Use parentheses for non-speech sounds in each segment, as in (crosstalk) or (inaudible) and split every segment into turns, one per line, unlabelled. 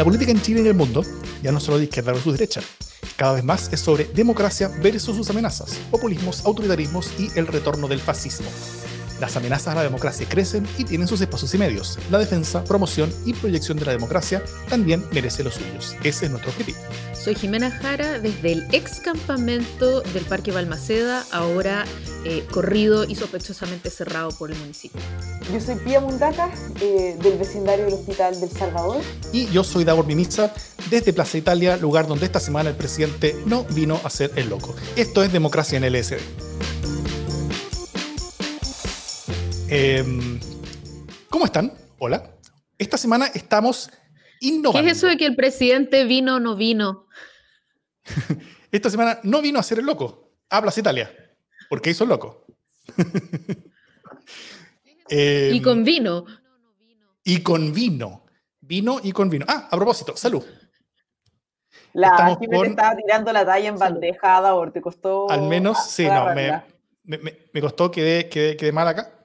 La política en Chile y en el mundo ya no solo de izquierda versus derecha. Cada vez más es sobre democracia versus sus amenazas, populismos, autoritarismos y el retorno del fascismo. Las amenazas a la democracia crecen y tienen sus espacios y medios. La defensa, promoción y proyección de la democracia también merece los suyos. Ese es nuestro objetivo.
Soy Jimena Jara desde el ex campamento del Parque Balmaceda, ahora eh, corrido y sospechosamente cerrado por el municipio.
Yo soy Pía Mundaka, eh, del vecindario del Hospital del Salvador.
Y yo soy Davor Mimiza, desde Plaza Italia, lugar donde esta semana el presidente no vino a ser el loco. Esto es Democracia en LSD. Em, ¿Cómo están? Hola. Esta semana estamos innovando.
¿Qué es eso de que el presidente vino o no vino? (laughs)
Esta semana no vino a ser el loco. Hablas Italia. Porque hizo el loco. (laughs)
y
Em,
con vino.
Y con vino. Vino y con vino. Ah, a propósito, salud.
La
Estamos
Jimena
con-
estaba tirando la talla en bandeja, Davor, te costó.
Al menos, sí, no, me costó, quedé, quedé, quedé mal acá.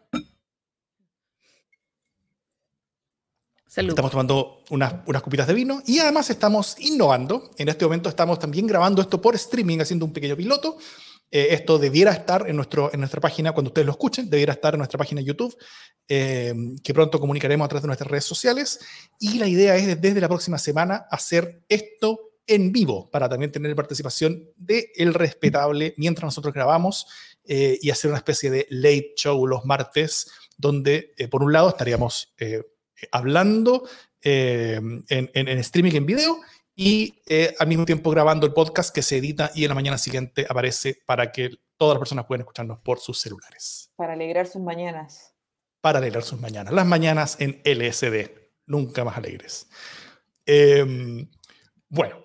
Salud.
Estamos tomando unas, unas copitas de vino y además estamos innovando. En este momento estamos también grabando esto por streaming, haciendo un pequeño piloto. Eh, esto debiera estar en, nuestro, en nuestra página, cuando ustedes lo escuchen, debiera estar en nuestra página YouTube, eh, que pronto comunicaremos a través de nuestras redes sociales. Y la idea es desde la próxima semana hacer esto en vivo, para también tener participación de El Respetable mientras nosotros grabamos eh, y hacer una especie de late show los martes, donde eh, por un lado estaríamos eh, hablando eh, en, en- en streaming en video y eh, al mismo tiempo grabando el podcast que se edita y en la mañana siguiente aparece para que todas las personas puedan escucharnos por sus celulares.
Para alegrar sus mañanas.
Para alegrar sus mañanas. Las mañanas en LSD. Nunca más alegres. Em, bueno,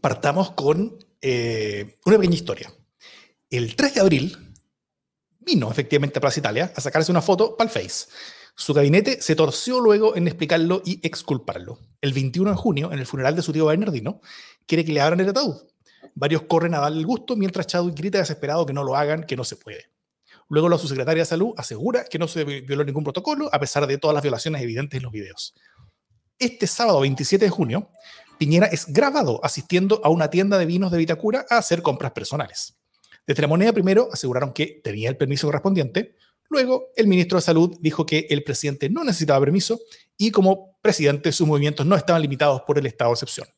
partamos con eh, una pequeña historia. El 3 de abril vino efectivamente a Plaza Italia a sacarse una foto para el Face. Su gabinete se torció luego en explicarlo y exculparlo. El 21 de junio, en el funeral de su tío Bernardino, quiere que le abran el ataúd. Varios corren a darle el gusto mientras Chadwick grita desesperado que no lo hagan, que no se puede. Luego la subsecretaria de Salud asegura que no se vi- violó ningún protocolo a pesar de todas las violaciones evidentes en los videos. Este sábado 27 de junio, Piñera es grabado asistiendo a una tienda de vinos de Vitacura a hacer compras personales. Desde la moneda primero aseguraron que tenía el permiso correspondiente. Luego, el ministro de Salud dijo que el presidente no necesitaba permiso y como presidente sus movimientos no estaban limitados por el estado de excepción.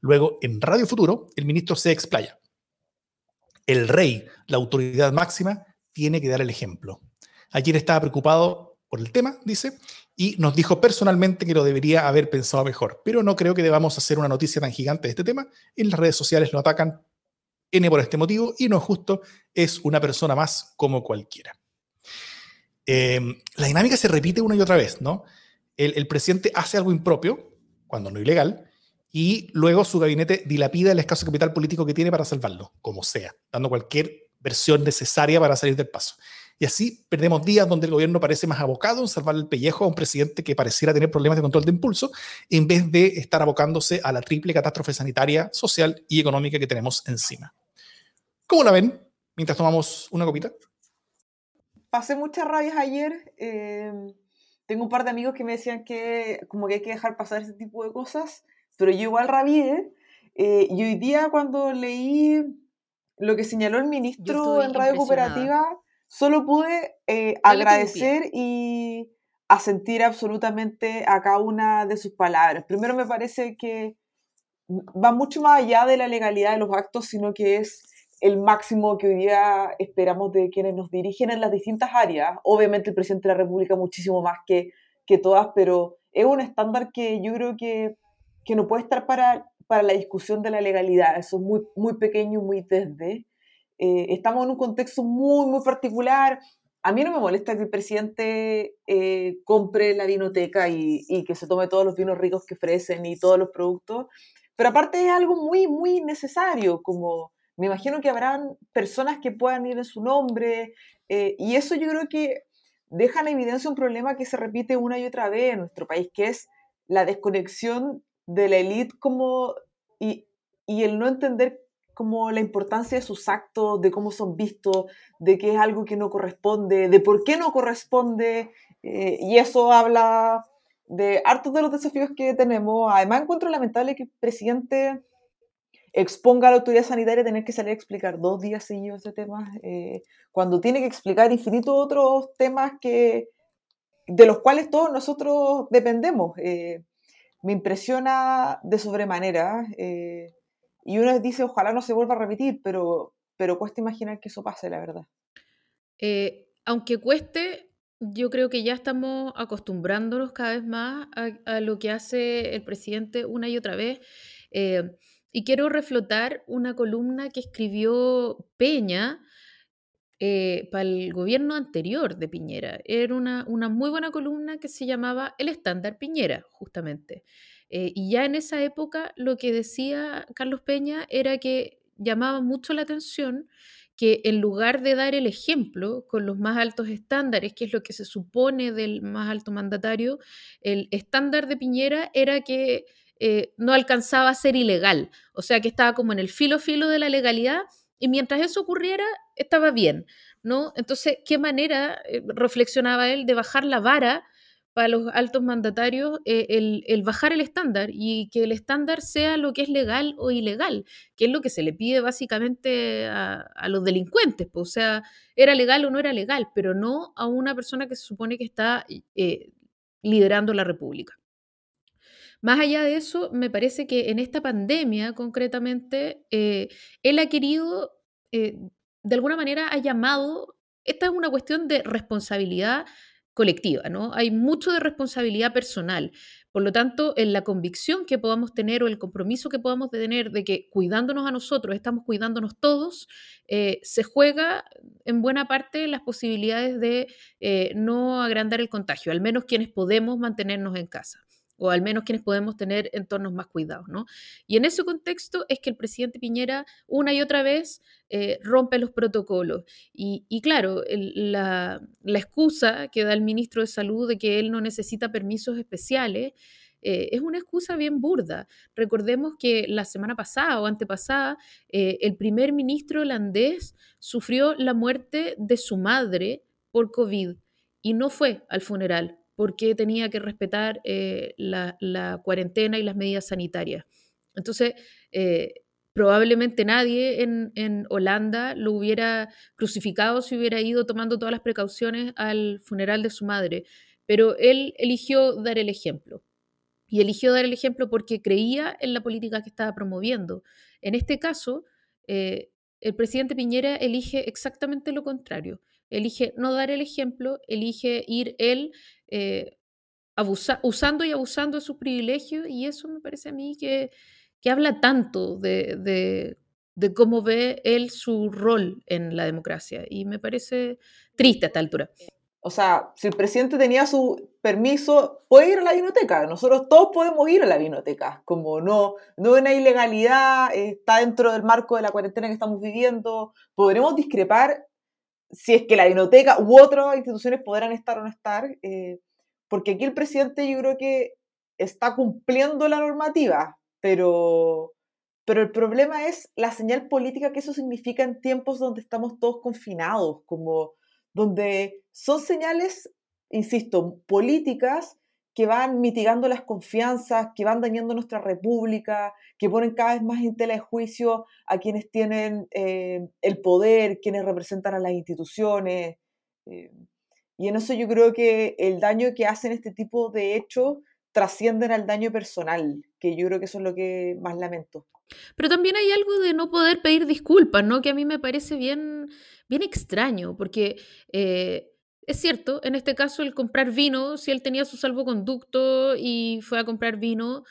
Luego, en Radio Futuro, el ministro se explaya. El rey, la autoridad máxima, tiene que dar el ejemplo. Ayer estaba preocupado por el tema, dice, y nos dijo personalmente que lo debería haber pensado mejor, pero no creo que debamos hacer una noticia tan gigante de este tema. En las redes sociales lo atacan N por este motivo y no es justo, es una persona más como cualquiera. Eh, la dinámica se repite una y otra vez, ¿no? El, el presidente hace algo impropio, cuando no ilegal, y luego su gabinete dilapida el escaso capital político que tiene para salvarlo, como sea, dando cualquier versión necesaria para salir del paso. Y así perdemos días donde el gobierno parece más abocado en salvar el pellejo a un presidente que pareciera tener problemas de control de impulso, en vez de estar abocándose a la triple catástrofe sanitaria, social y económica que tenemos encima. ¿Cómo la ven? Mientras tomamos una copita.
Pasé muchas rabias ayer. eh, tengo un par de amigos que me decían que como que hay que dejar pasar ese tipo de cosas, pero yo igual rabié. eh, y hoy día cuando leí lo que señaló el ministro en Radio. Cooperativa, solo pude eh, agradecer y asentir absolutamente a cada una de sus palabras. Primero me parece que va mucho más allá de la legalidad de los actos, sino que es el máximo que hoy día esperamos de quienes nos dirigen en las distintas áreas. Obviamente el presidente de la República muchísimo más que, que todas, pero es un estándar que yo creo que, que no puede estar para, para la discusión de la legalidad. Eso es muy, muy pequeño, muy desde. Eh, estamos en un contexto muy, muy particular. A mí no me molesta que el presidente eh, compre la vinoteca y, y que se tome todos los vinos ricos que ofrecen y todos los productos, pero aparte es algo muy, muy necesario, como me imagino que habrán personas que puedan ir en su nombre, eh, y eso yo creo que deja en evidencia un problema que se repite una y otra vez en nuestro país, que es la desconexión de la élite como, y, y el no entender como la importancia de sus actos, de cómo son vistos, de que es algo que no corresponde, de por qué no corresponde, eh, y eso habla de hartos de los desafíos que tenemos. Además, encuentro lamentable que el presidente exponga a la autoridad sanitaria tener que salir a explicar dos días seguidos de temas, eh, cuando tiene que explicar infinitos otros temas que, de los cuales todos nosotros dependemos. Eh, me impresiona de sobremanera eh, y uno dice, ojalá no se vuelva a repetir, pero, pero cuesta imaginar que eso pase, la verdad.
aunque cueste, yo creo que ya estamos acostumbrándonos cada vez más a, lo que hace el presidente una y otra vez. Y quiero reflotar una columna que escribió Peña eh, para el gobierno anterior de Piñera. Era una, una, muy buena columna que se llamaba El estándar Piñera, justamente. Eh, y ya en esa época lo que decía Carlos Peña era que llamaba mucho la atención que en lugar de dar el ejemplo con los más altos estándares, que es lo que se supone del más alto mandatario, el estándar de Piñera era que eh, no alcanzaba a ser ilegal, o sea que estaba como en el filo filo de la legalidad y mientras eso ocurriera estaba bien, ¿no? Entonces, ¿qué manera, eh, reflexionaba él, de bajar la vara para los altos mandatarios, eh, el, bajar el estándar y que el estándar sea lo que es legal o ilegal, que es lo que se le pide básicamente a, los delincuentes, pues, o sea, era legal o no era legal, pero no a una persona que se supone que está liderando la República. Más allá de eso, me parece que en esta pandemia concretamente, eh, él ha querido, eh, de alguna manera ha llamado, esta es una cuestión de responsabilidad colectiva, ¿no? Hay mucho de responsabilidad personal. Por lo tanto, en la convicción que podamos tener o el compromiso que podamos tener de que cuidándonos a nosotros, estamos cuidándonos todos, eh, se juega en buena parte las posibilidades de no agrandar el contagio, al menos quienes podemos mantenernos en casa o al menos quienes podemos tener entornos más cuidados, ¿no? Y en ese contexto es que el presidente Piñera una y otra vez eh, rompe los protocolos. Y, claro, la, excusa que da el ministro de Salud de que él no necesita permisos especiales eh, es una excusa bien burda. Recordemos que la semana pasada o antepasada, eh, el primer ministro holandés sufrió la muerte de su madre por COVID y no fue al funeral porque tenía que respetar eh, la, cuarentena y las medidas sanitarias. Entonces, eh, probablemente nadie en, Holanda lo hubiera crucificado si hubiera ido tomando todas las precauciones al funeral de su madre, pero él eligió dar el ejemplo. Y eligió dar el ejemplo porque creía en la política que estaba promoviendo. En este caso, eh, el presidente Piñera elige exactamente lo contrario. Elige no dar el ejemplo, elige ir él eh, usando y abusando de sus privilegios y eso me parece a mí que, que habla tanto de, de, cómo ve él su rol en la democracia y me parece triste a esta altura.
O sea, si el presidente tenía su permiso, puede ir a la biblioteca. Nosotros todos podemos ir a la biblioteca. Como no, no hay una ilegalidad, está dentro del marco de la cuarentena que estamos viviendo. Podremos discrepar si es que la biblioteca u otras instituciones podrán estar o no estar, eh, porque aquí el presidente yo creo que está cumpliendo la normativa, pero, pero el problema es la señal política que eso significa en tiempos donde estamos todos confinados, como donde son señales, insisto, políticas que van mitigando las confianzas, que van dañando nuestra república, que ponen cada vez más en tela de juicio a quienes tienen eh, el poder, quienes representan a las instituciones. Eh, y en eso yo creo que el daño que hacen este tipo de hechos trascienden al daño personal, que yo creo que eso es lo que más lamento.
Pero también hay algo de no poder pedir disculpas, ¿no? Que a mí me parece bien, bien extraño, porque eh, es cierto, en este caso el comprar vino, si él tenía su salvoconducto y fue a comprar vino,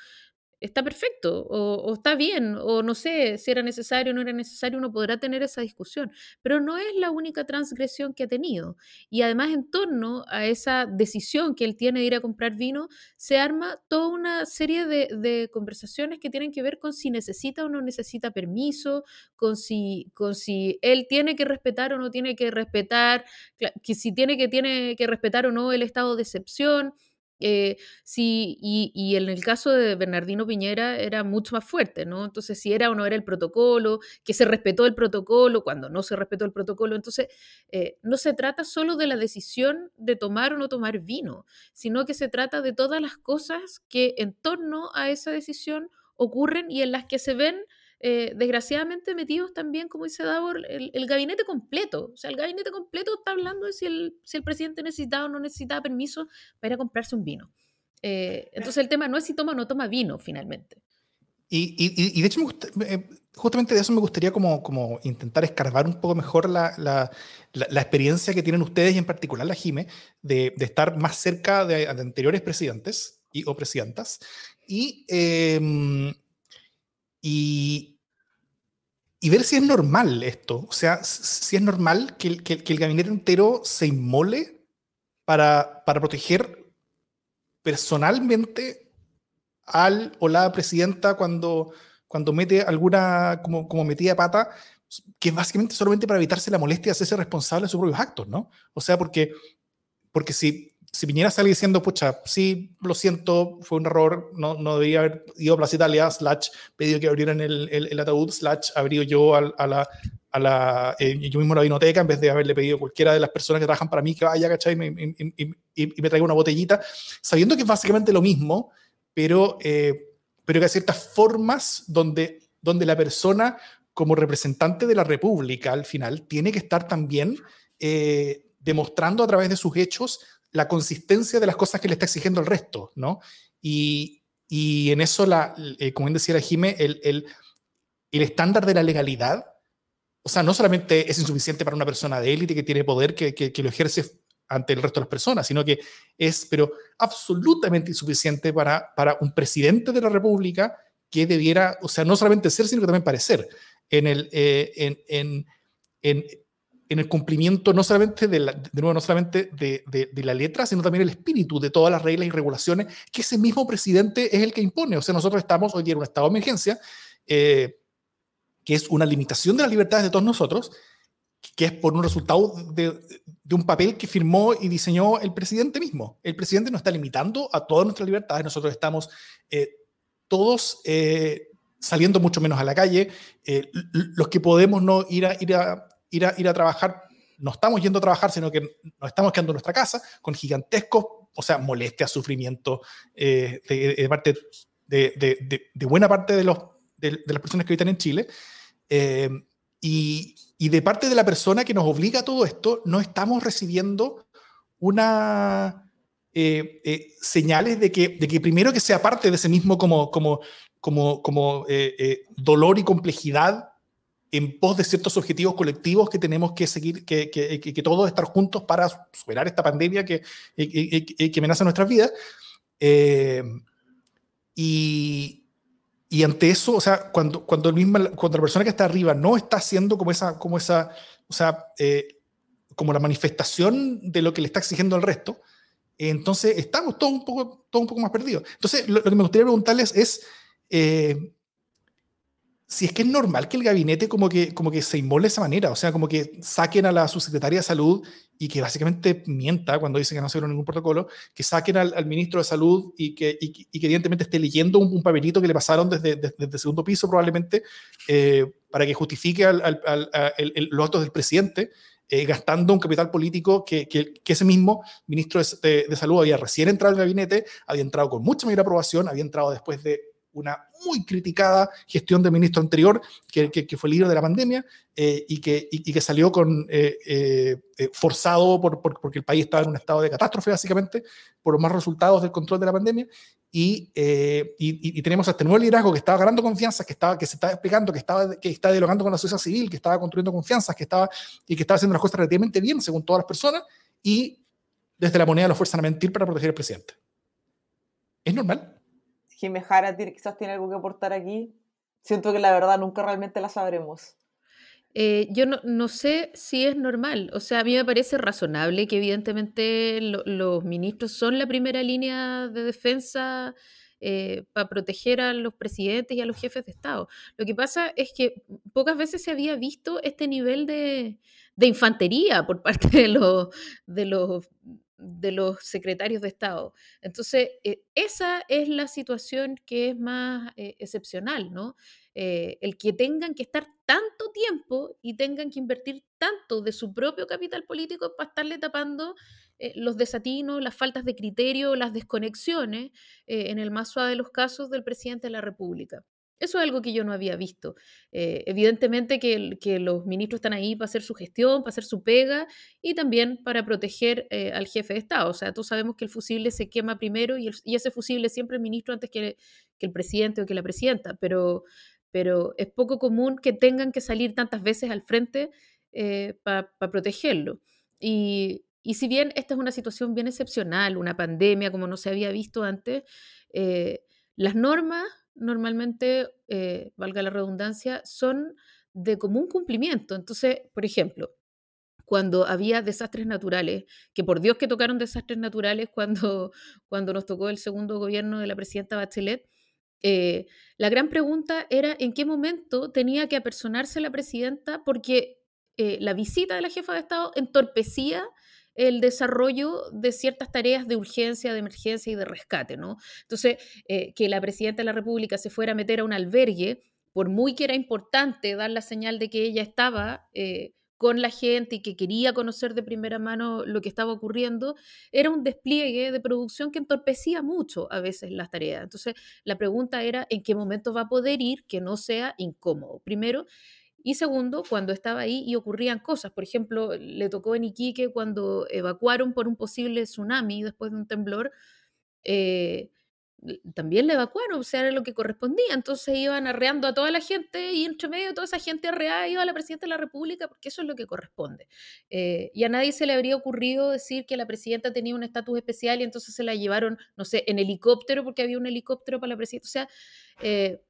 está perfecto o, está bien o no sé si era necesario o no era necesario, uno podrá tener esa discusión, pero no es la única transgresión que ha tenido. Y además en torno a esa decisión que él tiene de ir a comprar vino, se arma toda una serie de, conversaciones que tienen que ver con si necesita o no necesita permiso, con si, con si él tiene que respetar o no tiene que respetar, que si tiene que, tiene que respetar o no el estado de excepción Eh, sí, y, en el caso de Bernardino Piñera era mucho más fuerte, ¿no? Entonces, si era o no era el protocolo, que se respetó el protocolo, cuando no se respetó el protocolo. Entonces, eh, no se trata solo de la decisión de tomar o no tomar vino, sino que se trata de todas las cosas que en torno a esa decisión ocurren y en las que se ven eh, desgraciadamente metidos también, como dice Davor, el, gabinete completo. O sea, el gabinete completo está hablando de si el, si el presidente necesitaba o no necesitaba permiso para ir a comprarse un vino. Eh, entonces el tema no es si toma o no toma vino, finalmente.
Y, y, de hecho, me justamente de eso me gustaría como, como intentar escarbar un poco mejor la, la, la, experiencia que tienen ustedes y en particular la Jime de, de estar más cerca de, anteriores presidentes y, o presidentas. Y em, y, y ver si es normal esto. O sea, si es normal que el, que, el gabinete entero se inmole para, para proteger personalmente al o la presidenta cuando, cuando mete alguna, como, como metida pata, que es básicamente solamente para evitarse la molestia de hacerse responsable de sus propios actos, ¿no? O sea, porque, porque si, si Piñera sale diciendo, pucha, sí, lo siento, fue un error, no, no debía haber ido a Plaza Italia, slash, pedido que abrieran el, el, ataúd, slash, abrió yo a, a la, a la eh, yo mismo la vinoteca, en vez de haberle pedido a cualquiera de las personas que trabajan para mí que vaya, ¿cachai? Y, y, y, me traiga una botellita, sabiendo que es básicamente lo mismo, pero, eh, pero que hay ciertas formas donde, donde la persona, como representante de la República, al final, tiene que estar también eh, demostrando a través de sus hechos la consistencia de las cosas que le está exigiendo el resto, ¿no? Y, y en eso, la, eh, como decía la Jime, el, el, el, estándar de la legalidad, o sea, no solamente es insuficiente para una persona de élite que tiene poder, que, que, lo ejerce ante el resto de las personas, sino que es, pero absolutamente insuficiente para, para un presidente de la República que debiera, o sea, no solamente ser, sino que también parecer en el, eh, en, en en el cumplimiento no solamente de, la, de nuevo, no solamente de, de, la letra, sino también el espíritu de todas las reglas y regulaciones que ese mismo presidente es el que impone. O sea, nosotros estamos hoy día en un estado de emergencia, eh, que es una limitación de las libertades de todos nosotros, que es por un resultado de, de, un papel que firmó y diseñó el presidente mismo. El presidente nos está limitando a todas nuestras libertades, nosotros estamos eh, todos eh, saliendo mucho menos a la calle, los que podemos no ir a, ir a ir a, ir a trabajar, no estamos yendo a trabajar, sino que nos estamos quedando en nuestra casa con gigantescos, o sea, molestia, sufrimiento eh, de, parte de, de, buena parte de, los, de, las personas que habitan en Chile. Eh, y, y, de parte de la persona que nos obliga a todo esto, no estamos recibiendo una eh, señales de que, de que primero que sea parte de ese mismo como, como, como, como dolor y complejidad en pos de ciertos objetivos colectivos que tenemos que seguir, que, que, que, todos estar juntos para superar esta pandemia que, que amenaza nuestras vidas. Eh, y, y, ante eso, o sea, cuando, cuando, el mismo, cuando la persona que está arriba no está haciendo como esa, como esa, o sea, eh, como la manifestación de lo que le está exigiendo al resto, entonces estamos todos un poco, todo un poco más perdidos. Entonces, lo, que me gustaría preguntarles es, eh, si es que es normal que el gabinete como que, como que se inmole de esa manera, o sea, como que saquen a la subsecretaria de salud y que básicamente mienta cuando dice que no se ningún protocolo, que saquen al, ministro de salud y que, y, que evidentemente esté leyendo un, papelito que le pasaron desde, desde, el segundo piso probablemente eh, para que justifique los actos del presidente. Eh, gastando un capital político que, que, ese mismo ministro de, de, salud había recién entrado al gabinete, había entrado con mucha mayor aprobación, había entrado después de una muy criticada gestión del ministro anterior, que, fue el líder de la pandemia, eh, y, que, salió con, eh, eh, forzado por, porque el país estaba en un estado de catástrofe, básicamente, por los más resultados del control de la pandemia. Y, tenemos a este nuevo liderazgo que estaba ganando confianza, que, estaba, que se estaba explicando, que estaba, que está dialogando con la sociedad civil, que estaba construyendo confianzas, que estaba, y que estaba haciendo las cosas relativamente bien, según todas las personas, y desde la moneda lo fuerzan a mentir para proteger al presidente. ¿Es normal?
Jimmy Jara quizás tiene algo que aportar aquí. Siento que la verdad nunca realmente la sabremos.
Eh, yo no, no, sé si es normal. O sea, a mí me parece razonable que evidentemente los ministros son la primera línea de defensa eh, para proteger a los presidentes y a los jefes de Estado. Lo que pasa es que pocas veces se había visto este nivel de, de infantería por (laughs) parte de los, de los de los secretarios de Estado. Entonces, eh, esa es la situación que es más eh, excepcional, ¿no? Eh, el que tengan que estar tanto tiempo y tengan que invertir tanto de su propio capital político para estarle tapando los desatinos, las faltas de criterio, las desconexiones, en el más suave de los casos del presidente de la República. Eso es algo que yo no había visto. Eh, evidentemente que, los ministros están ahí para hacer su gestión, para hacer su pega y también para proteger eh, al jefe de Estado. O sea, todos sabemos que el fusible se quema primero y, ese fusible siempre el ministro antes que, que, el presidente o que la presidenta, pero, pero es poco común que tengan que salir tantas veces al frente eh, para protegerlo. Y, y, si bien esta es una situación bien excepcional, una pandemia como no se había visto antes, las normas normalmente, eh, valga la redundancia, son de común cumplimiento. Entonces, por ejemplo, cuando había desastres naturales, que por Dios que tocaron desastres naturales (laughs) cuando, cuando nos tocó el segundo gobierno de la presidenta Bachelet, eh, la gran pregunta era en qué momento tenía que apersonarse la presidenta porque eh, la visita de la jefa de Estado entorpecía el desarrollo de ciertas tareas de urgencia, de emergencia y de rescate, ¿no? Entonces, eh, que la presidenta de la República se fuera a meter a un albergue, por muy que era importante dar la señal de que ella estaba eh, con la gente y que quería conocer de primera mano lo que estaba ocurriendo, era un despliegue de producción que entorpecía mucho a veces las tareas. Entonces, la pregunta era en qué momento va a poder ir que no sea incómodo. Primero, y segundo, cuando estaba ahí y ocurrían cosas. Por ejemplo, le tocó en Iquique cuando evacuaron por un posible tsunami después de un temblor. Eh, también le evacuaron, o sea, era lo que correspondía. Entonces iban arreando a toda la gente y entre medio de toda esa gente arreada iba a la presidenta de la República porque eso es lo que corresponde. Eh, y a nadie se le habría ocurrido decir que la presidenta tenía un estatus especial y entonces se la llevaron, no sé, en helicóptero porque había un helicóptero para la presidenta. O sea, eh,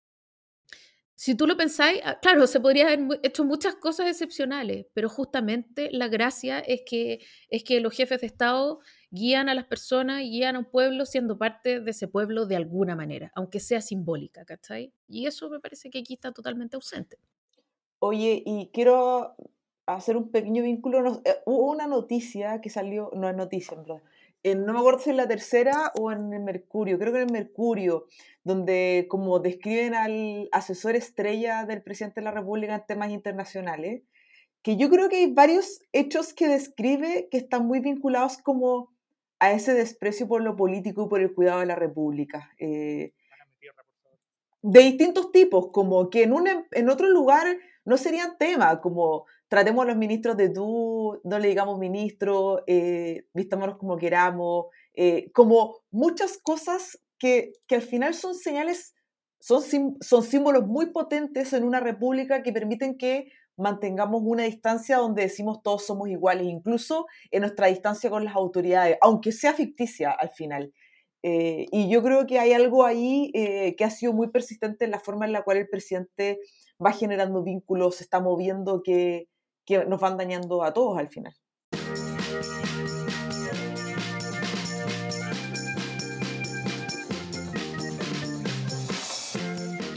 si tú lo pensáis, ah, claro, se podría haber hecho muchas cosas excepcionales, pero justamente la gracia es que, es que los jefes de Estado guían a las personas, guían a un pueblo siendo parte de ese pueblo de alguna manera, aunque sea simbólica, ¿cachai? Y eso me parece que aquí está totalmente ausente.
Oye, y quiero hacer un pequeño vínculo. Eh, hubo una noticia que salió, no es noticia, en no me acuerdo si en la tercera o en el Mercurio, creo que en el Mercurio, donde como describen al asesor estrella del presidente de la República en temas internacionales, que yo creo que hay varios hechos que describe que están muy vinculados como a ese desprecio por lo político y por el cuidado de la República. Eh, de distintos tipos, como que en, un, en otro lugar no serían tema, como tratemos a los ministros de tú, no le digamos ministro, eh, vistámonos como queramos, eh, como muchas cosas que, que, al final son señales, son, son símbolos muy potentes en una república que permiten que mantengamos una distancia donde decimos todos somos iguales, incluso en nuestra distancia con las autoridades, aunque sea ficticia al final. Eh, y yo creo que hay algo ahí eh, que ha sido muy persistente en la forma en la cual el presidente va generando vínculos, se está moviendo, que, que nos van dañando a todos al final.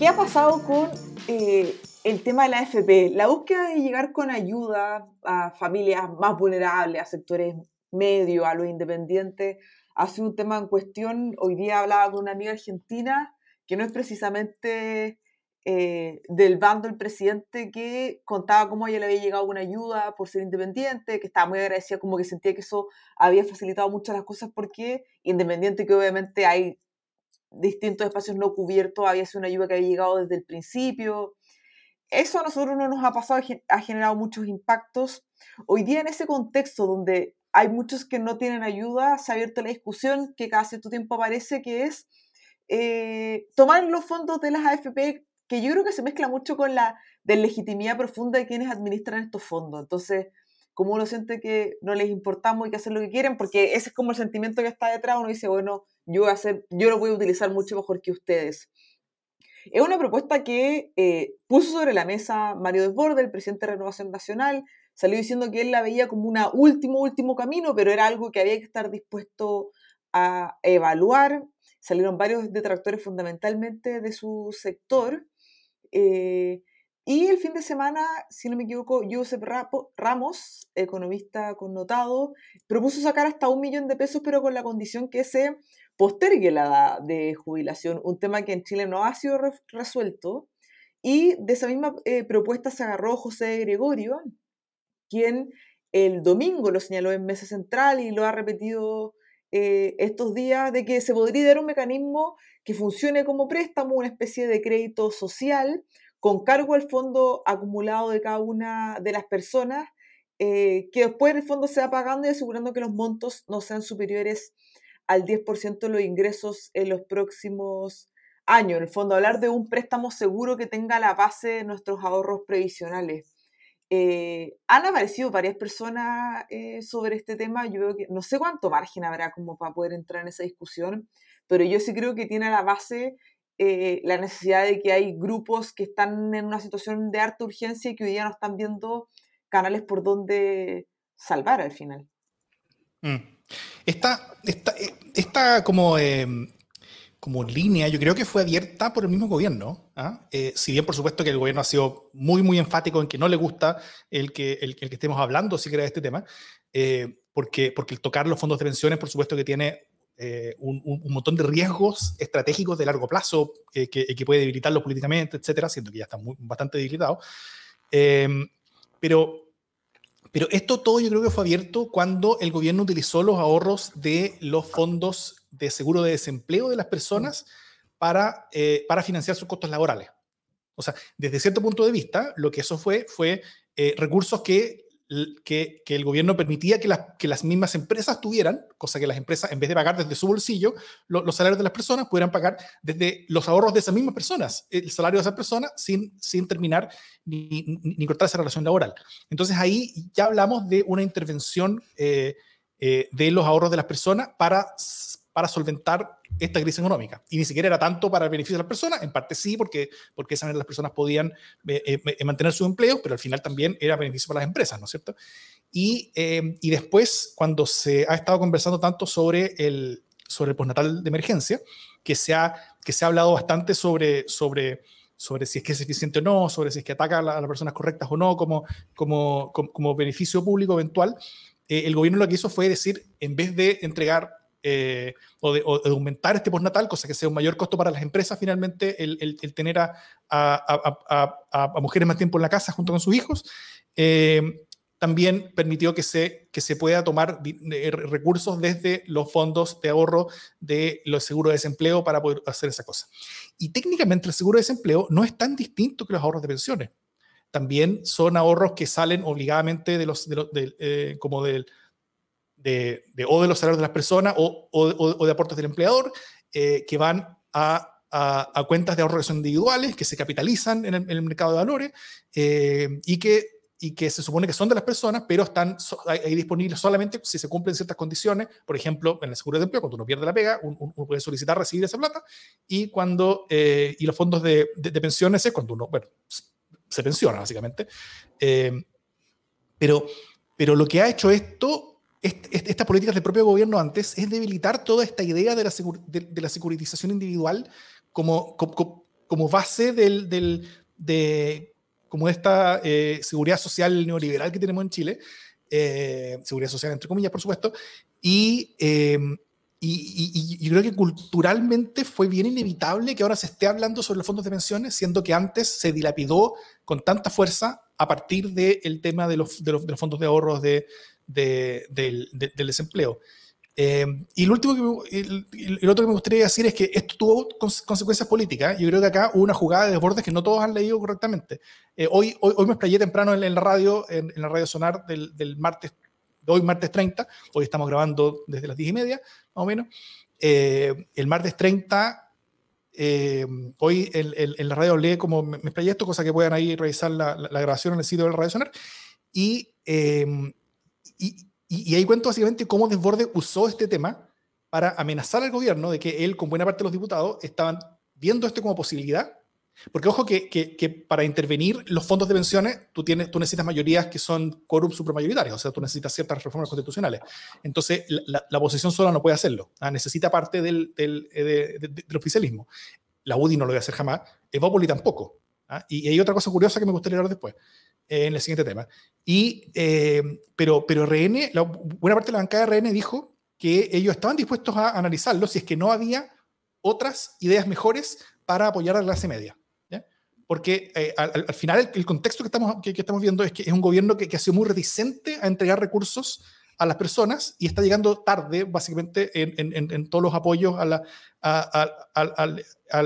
¿Qué ha pasado con eh, el tema de la AFP? La búsqueda de llegar con ayuda a familias más vulnerables, a sectores medios, a los independientes, ha sido un tema en cuestión. Hoy día hablaba con una amiga argentina que no es precisamente eh, del bando del presidente que contaba cómo ella le había llegado una ayuda por ser independiente, que estaba muy agradecida, como que sentía que eso había facilitado muchas las cosas porque independiente que obviamente hay distintos espacios no cubiertos, había sido una ayuda que había llegado desde el principio. Eso a nosotros no nos ha pasado, ha generado muchos impactos. Hoy día en ese contexto donde hay muchos que no tienen ayuda, se ha abierto la discusión que cada cierto tiempo aparece, que es eh, tomar los fondos de las AFP que yo creo que se mezcla mucho con la legitimidad profunda de quienes administran estos fondos. Entonces, como uno siente que no les importamos y que hacen lo que quieren, porque ese es como el sentimiento que está detrás, uno dice, bueno, yo, voy a hacer, yo lo voy a utilizar mucho mejor que ustedes. Es una propuesta que eh, puso sobre la mesa Mario Desbordes, el presidente de Renovación Nacional, salió diciendo que él la veía como un último, último camino, pero era algo que había que estar dispuesto a evaluar. Salieron varios detractores fundamentalmente de su sector, eh, Y el fin de semana, si no me equivoco, Josep Ramos, economista connotado, propuso sacar hasta un millón de pesos, pero con la condición que se postergue la edad de jubilación, un tema que en Chile no ha sido resuelto. Y de esa misma eh, propuesta se agarró José Gregorio, quien el domingo lo señaló en Mesa Central y lo ha repetido eh, estos días, de que se podría dar un mecanismo que funcione como préstamo, una especie de crédito social con cargo al fondo acumulado de cada una de las personas, eh, que después el fondo se va pagando y asegurando que los montos no sean superiores al 10% de los ingresos en los próximos años. En el fondo, hablar de un préstamo seguro que tenga la base de nuestros ahorros previsionales. Eh, han aparecido varias personas eh, sobre este tema. Yo veo que no sé cuánto margen habrá como para poder entrar en esa discusión, pero yo sí creo que tiene la base eh, la necesidad de que hay grupos que están en una situación de harta urgencia y que hoy día no están viendo canales por donde salvar al final.
Mm. Esta, esta, como, em, como línea, yo creo que fue abierta por el mismo gobierno. ¿ah? Eh, si bien, por supuesto, que el gobierno ha sido muy, muy enfático en que no le gusta el que, el, que estemos hablando siquiera de este tema, eh, porque, porque el tocar los fondos de pensiones, por supuesto, que tiene eh, un, montón de riesgos estratégicos de largo plazo que, que, puede debilitarlos políticamente, etcétera, siento que ya está muy, bastante debilitado. Em, pero, pero esto todo yo creo que fue abierto cuando el gobierno utilizó los ahorros de los fondos de seguro de desempleo de las personas para, eh, para financiar sus costos laborales. O sea, desde cierto punto de vista, lo que eso fue fue eh, recursos que que, el gobierno permitía que las, que las mismas empresas tuvieran, cosa que las empresas, en vez de pagar desde su bolsillo los salarios de las personas, pudieran pagar desde los ahorros de esas mismas personas, el salario de esas personas, sin, sin terminar ni, ni, cortar esa relación laboral. Entonces ahí ya hablamos de una intervención eh, eh, de los ahorros de las personas para para solventar esta crisis económica. Y ni siquiera era tanto para el beneficio de las personas, en parte sí, porque, porque esa las personas podían eh, eh, eh, mantener su empleo, pero al final también era beneficio para las empresas, ¿no es cierto? Y, y después, cuando se ha estado conversando tanto sobre el, sobre el postnatal de emergencia, que se ha, que se ha hablado bastante sobre, sobre, sobre si es que es eficiente o no, sobre si es que ataca a, las personas correctas o no, como, como, como, beneficio público eventual, el gobierno lo que hizo fue decir, en vez de entregar eh, o, de, aumentar este postnatal, cosa que sea un mayor costo para las empresas finalmente, el, el, tener a, a, a, mujeres más tiempo en la casa junto con sus hijos. Eh, también permitió que se, que se pueda tomar eh, recursos desde los fondos de ahorro de los seguros de desempleo para poder hacer esa cosa. Y técnicamente el seguro de desempleo no es tan distinto que los ahorros de pensiones. También son ahorros que salen obligadamente de los, de, como del de, o de los salarios de las personas o, o, de aportes del empleador eh, que van a, a, cuentas de ahorro que son individuales, que se capitalizan en el, mercado de valores eh, y, que, y que se supone que son de las personas, pero están ahí disponibles solamente si se cumplen ciertas condiciones. Por ejemplo, en el seguro de empleo, cuando uno pierde la pega, uno, puede solicitar recibir esa plata y, cuando, eh, y los fondos de, de, pensiones es cuando uno, bueno, se pensiona básicamente. pero, pero lo que ha hecho esto estas políticas del propio gobierno antes es debilitar toda esta idea de la, de, la securitización individual como, como, base del, del, de como esta eh, seguridad social neoliberal que tenemos en Chile, eh, seguridad social entre comillas, por supuesto, y, eh, y, y, yo creo que culturalmente fue bien inevitable que ahora se esté hablando sobre los fondos de pensiones, siendo que antes se dilapidó con tanta fuerza a partir del tema de los, de los, de los fondos de ahorros de, del, desempleo. Eh, y lo último que, el, otro que me gustaría decir es que esto tuvo consecuencias políticas. Yo creo que acá hubo una jugada de desbordes que no todos han leído correctamente. Eh, hoy, hoy, hoy, me explayé temprano en, la radio, en, la radio sonar del, del, martes, de hoy martes 30. Hoy estamos grabando desde las 10 y media, más o menos. Eh, el martes 30, hoy en, la radio leí como me, explayé esto, cosa que puedan ahí revisar la, la, grabación en el sitio del radio sonar. Y y, y, ahí cuento básicamente cómo Desborde usó este tema para amenazar al gobierno de que él, con buena parte de los diputados, estaban viendo esto como posibilidad. Porque ojo que, para intervenir los fondos de pensiones, tú, tienes, tú necesitas mayorías que son quórum supramayoritarios, o sea, tú necesitas ciertas reformas constitucionales. Entonces, la, la oposición sola no puede hacerlo, ¿ah? necesita parte del, eh, oficialismo. La UDI no lo debe hacer jamás, Evópoli tampoco. ¿ah? Y, hay otra cosa curiosa que me gustaría hablar después, eh, en el siguiente tema. Y, eh, pero, pero RN, la, buena parte de la bancada de RN dijo que ellos estaban dispuestos a analizarlo si es que no había otras ideas mejores para apoyar a la clase media. Porque eh, al, final el, contexto que estamos, que, estamos viendo es que es un gobierno que, que ha sido muy reticente a entregar recursos a las personas y está llegando tarde, básicamente, en, en, en todos los apoyos a, la, a, a,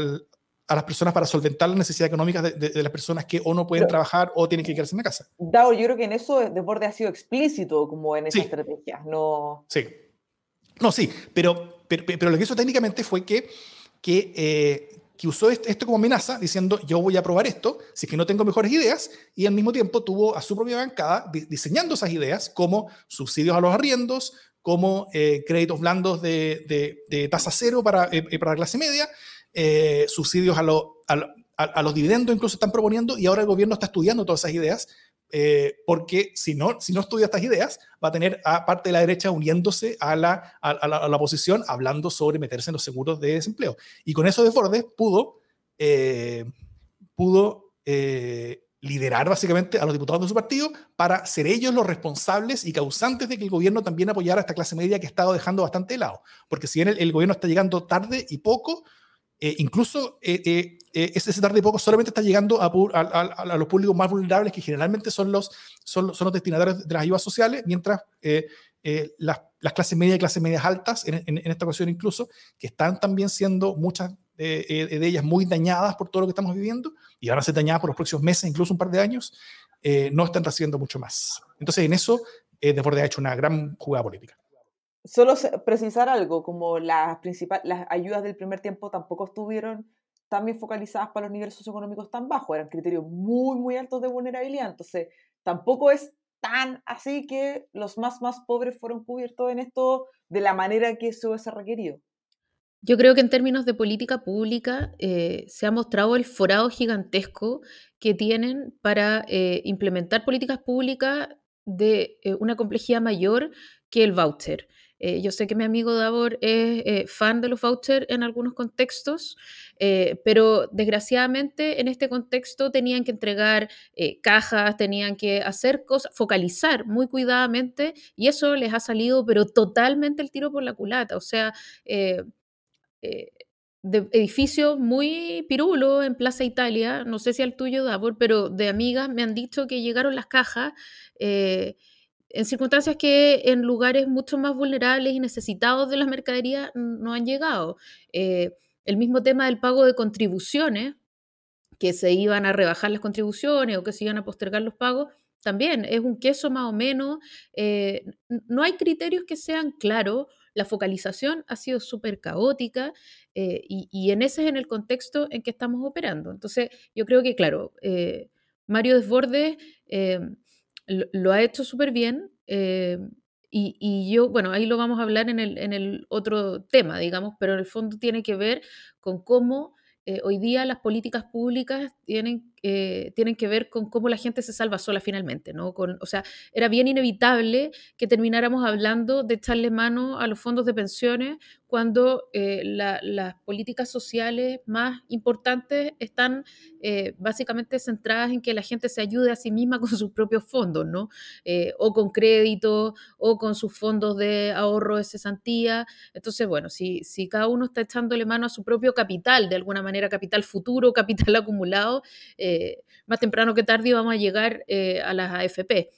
las personas para solventar las necesidades económicas de, de, las personas que o no pueden trabajar o tienen que quedarse en la casa.
Dao, yo creo que en eso Desborde ha sido explícito, como en esa estrategia. No...
Sí. No, sí, pero, pero, pero, lo que hizo técnicamente fue que, que, eh, que usó esto como amenaza, diciendo yo voy a probar esto, si es que no tengo mejores ideas, y al mismo tiempo tuvo a su propia bancada diseñando esas ideas como subsidios a los arriendos, como eh, créditos blandos de, de, tasa cero para, eh, para la clase media, subsidios a, a, a, los dividendos incluso están proponiendo, y ahora el gobierno está estudiando todas esas ideas eh, porque si no, si no estudia estas ideas, va a tener a parte de la derecha uniéndose a la, a, la, oposición, hablando sobre meterse en los seguros de desempleo. Y con eso de pudo, eh, pudo eh, liderar básicamente a los diputados de su partido para ser ellos los responsables y causantes de que el gobierno también apoyara a esta clase media que ha estado dejando bastante de lado. Porque si bien el, el gobierno está llegando tarde y poco, eh, incluso eh, eh, ese tarde poco solamente está llegando a, a, los públicos más vulnerables, que generalmente son los, son, los destinatarios de las ayudas sociales, mientras las, las, clases medias y clases medias altas, en, en, esta ocasión incluso, que están también siendo muchas de ellas muy dañadas por todo lo que estamos viviendo y van a ser dañadas por los próximos meses, incluso un par de años, no están recibiendo mucho más. Entonces, en eso, Desbordes ha hecho una gran jugada política
solo precisar algo, como las, las ayudas del primer tiempo tampoco estuvieron tan focalizadas para los niveles socioeconómicos tan bajos, eran criterios muy, muy altos de vulnerabilidad, entonces tampoco es tan así que los más, más pobres fueron cubiertos en esto de la manera que se hubiese requerido.
Yo creo que en términos de política pública eh, se ha mostrado el forado gigantesco que tienen para eh, implementar políticas públicas de eh, una complejidad mayor que el voucher. Eh, yo sé que mi amigo Davor es eh, fan de los vouchers en algunos contextos, eh, pero desgraciadamente en este contexto tenían que entregar cajas, tenían que hacer cosas, focalizar muy cuidadamente y eso les ha salido pero totalmente el tiro por la culata. O sea, de edificios muy pirulo en Plaza Italia, no sé si al tuyo, Davor, pero de amigas me han dicho que llegaron las cajas en circunstancias que en lugares mucho más vulnerables y necesitados de las mercaderías no han llegado. Eh, el mismo tema del pago de contribuciones, que se iban a rebajar las contribuciones o que se iban a postergar los pagos, también es un queso más o menos. Eh, no hay criterios que sean claros. La focalización ha sido súper caótica eh, y, en ese es en el contexto en que estamos operando. Entonces, yo creo que, claro, Mario Desbordes lo, ha hecho súper bien. Eh, y, y, yo, bueno, ahí lo vamos a hablar en el, en el otro tema, digamos, pero en el fondo tiene que ver con cómo eh, hoy día las políticas públicas tienen, eh, tienen que ver con cómo la gente se salva sola finalmente, ¿no? O sea, era bien inevitable que termináramos hablando de echarle mano a los fondos de pensiones cuando eh, las políticas sociales más importantes están básicamente centradas en que la gente se ayude a sí misma con sus propios fondos, ¿no? o con crédito, o con sus fondos de ahorro de cesantía. Entonces, bueno, si cada uno está echándole mano a su propio capital, de alguna manera capital futuro, (laughs) capital acumulado, eh, más temprano que tarde vamos a llegar eh, a las AFP.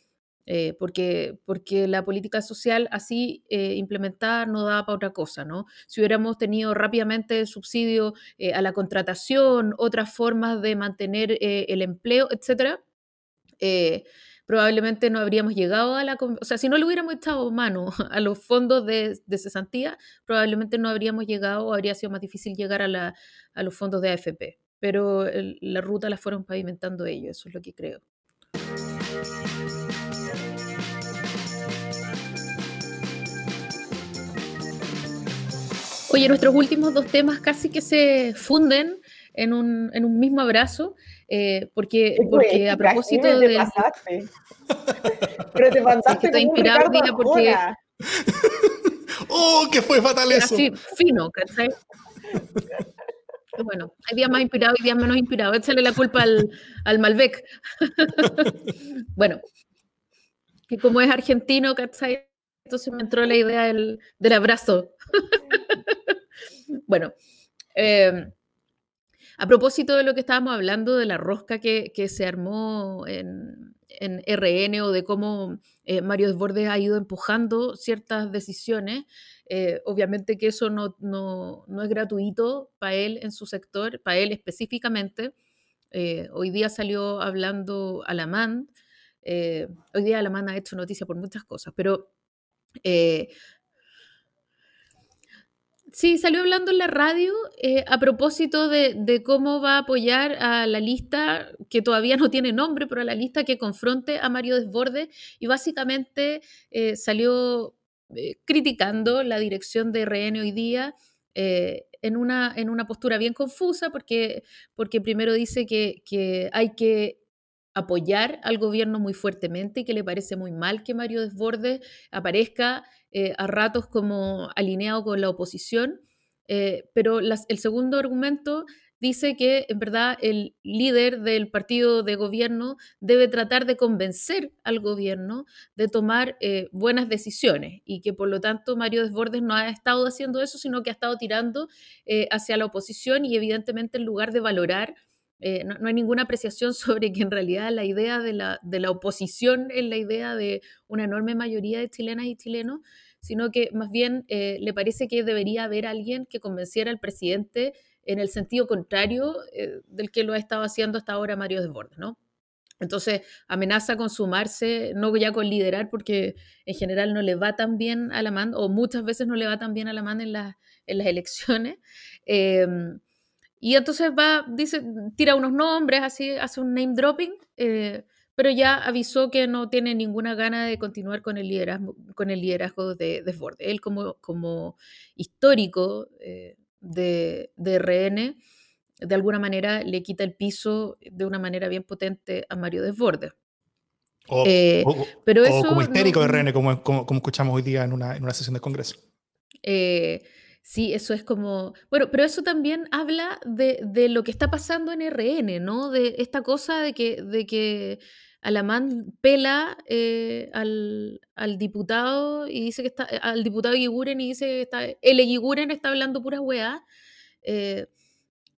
Eh, porque, porque la política social así implementada no da para otra cosa, ¿no? Si hubiéramos tenido rápidamente subsidio a la contratación, otras formas de mantener el empleo, etcétera, probablemente no habríamos llegado a la... O sea, si no le hubiéramos echado mano (laughs) a los fondos de, cesantía, probablemente no habríamos llegado o habría sido más difícil llegar a, a los fondos de AFP pero la ruta la fueron pavimentando ellos, eso es lo que creo. Oye, nuestros últimos dos temas casi que se funden en un, en un mismo abrazo, eh, porque, porque a propósito de... (laughs)
Pero te mandaste
que inspirado porque... (laughs)
¡Oh, que fue fatal eso!
Así, fino, ¿cachai? (laughs) Bueno, hay días más inspirados y días menos inspirados. Échale la culpa al, al Malbec. (laughs) bueno, que como es argentino, ¿cachai? Entonces me entró la idea del, abrazo. (laughs) bueno, eh, a propósito de lo que estábamos hablando, de la rosca que, se armó en, RN o de cómo eh, Mario Desbordes ha ido empujando ciertas decisiones, eh, obviamente que eso no, es gratuito para él en su sector, para él específicamente. Eh, hoy día salió hablando Alamán, hoy día Alamán ha hecho noticia por muchas cosas, pero Sí, salió hablando en la radio eh, a propósito de, cómo va a apoyar a la lista, que todavía no tiene nombre, pero a la lista que confronte a Mario Desbordes, y básicamente eh, salió eh, criticando la dirección de RN hoy día en, una, en una postura bien confusa, porque, porque primero dice que, que hay que apoyar al gobierno muy fuertemente y que le parece muy mal que Mario Desbordes aparezca eh, a ratos como alineado con la oposición, eh, pero el segundo argumento dice que en verdad el líder del partido de gobierno debe tratar de convencer al gobierno de tomar eh, buenas decisiones y que por lo tanto Mario Desbordes no ha estado haciendo eso, sino que ha estado tirando hacia la oposición y evidentemente en lugar de valorar eh, no, hay ninguna apreciación (laughs) sobre que en realidad la idea de la, de la, oposición es la idea de una enorme mayoría de chilenas y chilenos, sino que más bien eh, le parece que debería haber alguien que convenciera al presidente en el sentido contrario eh, del que lo ha estado haciendo hasta ahora Mario Desbordes, ¿no? Entonces amenaza con sumarse, no ya con liderar, porque en general no le va tan bien a la MAN, o muchas veces no le va tan bien a la MAN en, en las elecciones. (laughs) Em, y entonces va, dice, tira unos nombres, así, hace un name dropping, eh, pero ya avisó que no tiene ninguna gana de continuar con el liderazgo, con el liderazgo de Desbordes. Él como, como histórico eh, de, de RN, de alguna manera le quita el piso de una manera bien potente a Mario Desbordes.
O, eh, pero eso como histérico de RN, como, como, escuchamos hoy día en una, en una sesión de Congreso.
Sí, eso es como, bueno, pero eso también habla de, de, lo que está pasando en RN, ¿no? De esta cosa de que, de que Alamán pela eh, al, al, diputado y dice que está, al diputado Guiguren y dice que está, el Guiguren está hablando pura weá. Eh,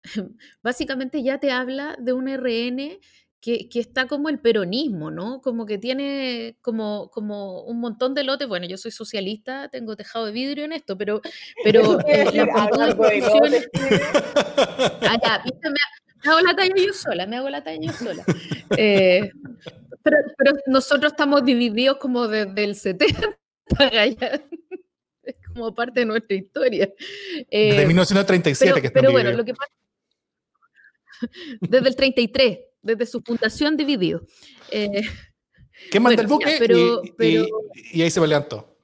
(laughs) básicamente ya te habla de un RN que, está como el peronismo, ¿no? Como que tiene como, como un montón de lotes. Bueno, yo soy socialista, tengo tejado de vidrio en esto, pero, (laughs) pero eh, la de (laughs) Ah. Me, hago la talla yo sola, me hago la talla yo sola. Eh, pero, pero, nosotros estamos divididos como desde el 70 Es como parte de nuestra historia.
desde 1937
eh,
que
Pero bueno, lo que pasa... (laughs) Desde el 33 desde su fundación dividido. Eh,
¿Qué manda el buque? y, ahí se levantó.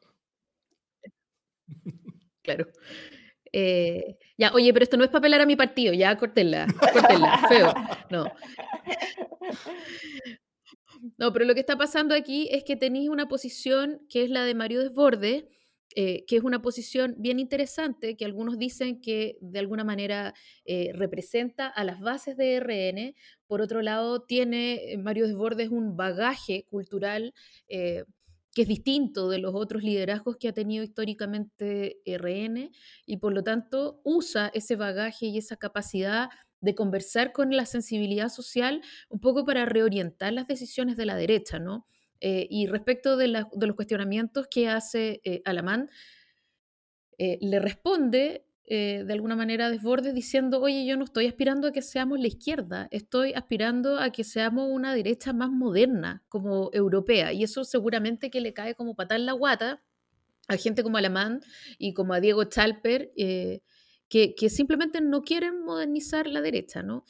Claro. Eh, ya, oye, pero esto no es papelar a mi partido, ya cortenla, cortenla, feo. No. No, pero lo que está pasando aquí es que tenéis una posición que es la de Mario Desbordes, eh, que es una posición bien interesante, que algunos dicen que de alguna manera eh, representa a las bases de RN. Por otro lado, tiene eh, Mario Desbordes un bagaje cultural que es distinto de los otros liderazgos que ha tenido históricamente RN y por lo tanto usa ese bagaje y esa capacidad de conversar con la sensibilidad social un poco para reorientar las decisiones de la derecha, ¿no? Eh, y respecto de, los cuestionamientos que hace eh, Alamán, eh, le responde de alguna manera a Desbordes diciendo, oye, yo no estoy aspirando a que seamos la izquierda, estoy aspirando a que seamos una derecha más moderna como europea. Y eso seguramente que le cae como patada en la guata a gente como Alamán y como a Diego Chalper, que, que, simplemente no quieren modernizar la derecha, ¿no?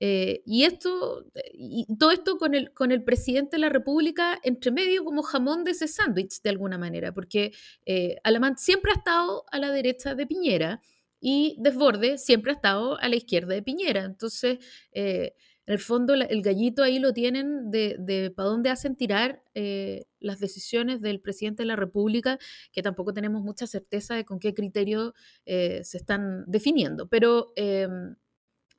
Eh, y esto, y todo esto con el, con el presidente de la República entre medio como jamón de ese sándwich de alguna manera, porque eh, Alamán siempre ha estado a la derecha de Piñera y Desborde siempre ha estado a la izquierda de Piñera. Entonces, eh, en el fondo, el gallito ahí lo tienen de, de para dónde hacen tirar las decisiones del presidente de la República, que tampoco tenemos mucha certeza de con qué criterio se están definiendo. Pero em,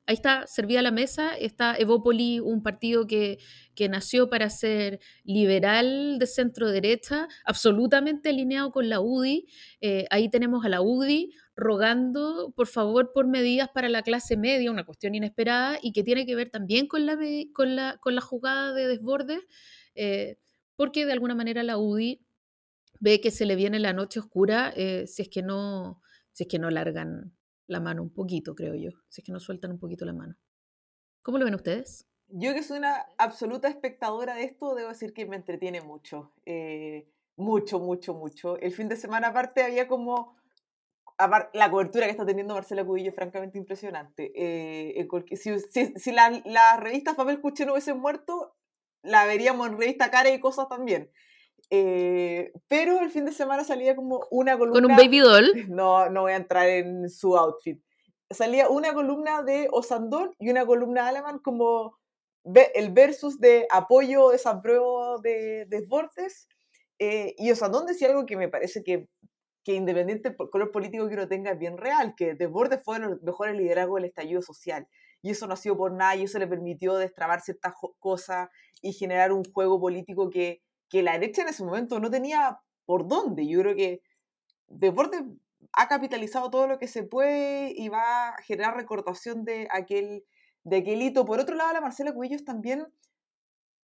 ahí está servida la mesa, está Evópoli, un partido que, que nació para ser liberal de centro derecha, absolutamente alineado con la UDI. Eh, ahí tenemos a la UDI rogando, por favor, por medidas para la clase media, una cuestión inesperada y que tiene que ver también con la, con la, con la jugada de desborde, eh, porque de alguna manera la UDI ve que se le viene la noche oscura eh, si, es que no, si es que no largan la mano un poquito, creo yo, si es que no sueltan un poquito la mano. ¿Cómo lo ven ustedes?
Yo que soy una absoluta espectadora de esto, debo decir que me entretiene mucho. Eh, mucho, mucho, mucho. El fin de semana aparte había como... La cobertura que está teniendo Marcela Cubillo es francamente impresionante. Eh, si, si, las la revistas Papel Cuché no hubiesen muerto, la veríamos en revista Cara y cosas también. Eh, pero el fin de semana salía como una columna.
¿Con un baby doll? (laughs)
No, no voy a entrar en su outfit. Salía una columna de Osandón y una columna de Aleman como el versus de apoyo, desapruebo de desbordes. Eh, y Osandón decía algo que me parece que, que independiente del color político que uno tenga es bien real, que Desbordes fue el mejor liderazgo del estallido social. Y eso no ha sido por nada, y eso le permitió destrabar ciertas cosas y generar un juego político que, que la derecha en ese momento no tenía por dónde. Yo creo que Deporte ha capitalizado todo lo que se puede y va a generar recordación de aquel, de aquel hito. Por otro lado, la Marcela Cubillos también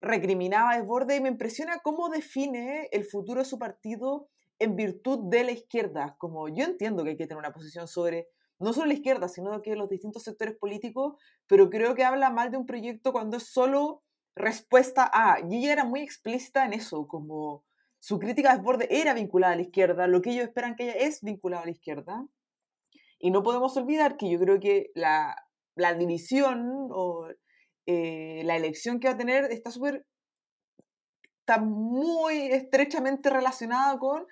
recriminaba a Desborde y me impresiona cómo define el futuro de su partido en virtud de la izquierda. Como yo entiendo que hay que tener una posición sobre no solo la izquierda, sino que los distintos sectores políticos, pero creo que habla mal de un proyecto cuando es solo respuesta a, y ella era muy explícita en eso, como su crítica de desborde era vinculada a la izquierda, lo que ellos esperan que ella es vinculada a la izquierda. Y no podemos olvidar que yo creo que la, la división o eh, la elección que va a tener está súper, está muy estrechamente relacionada con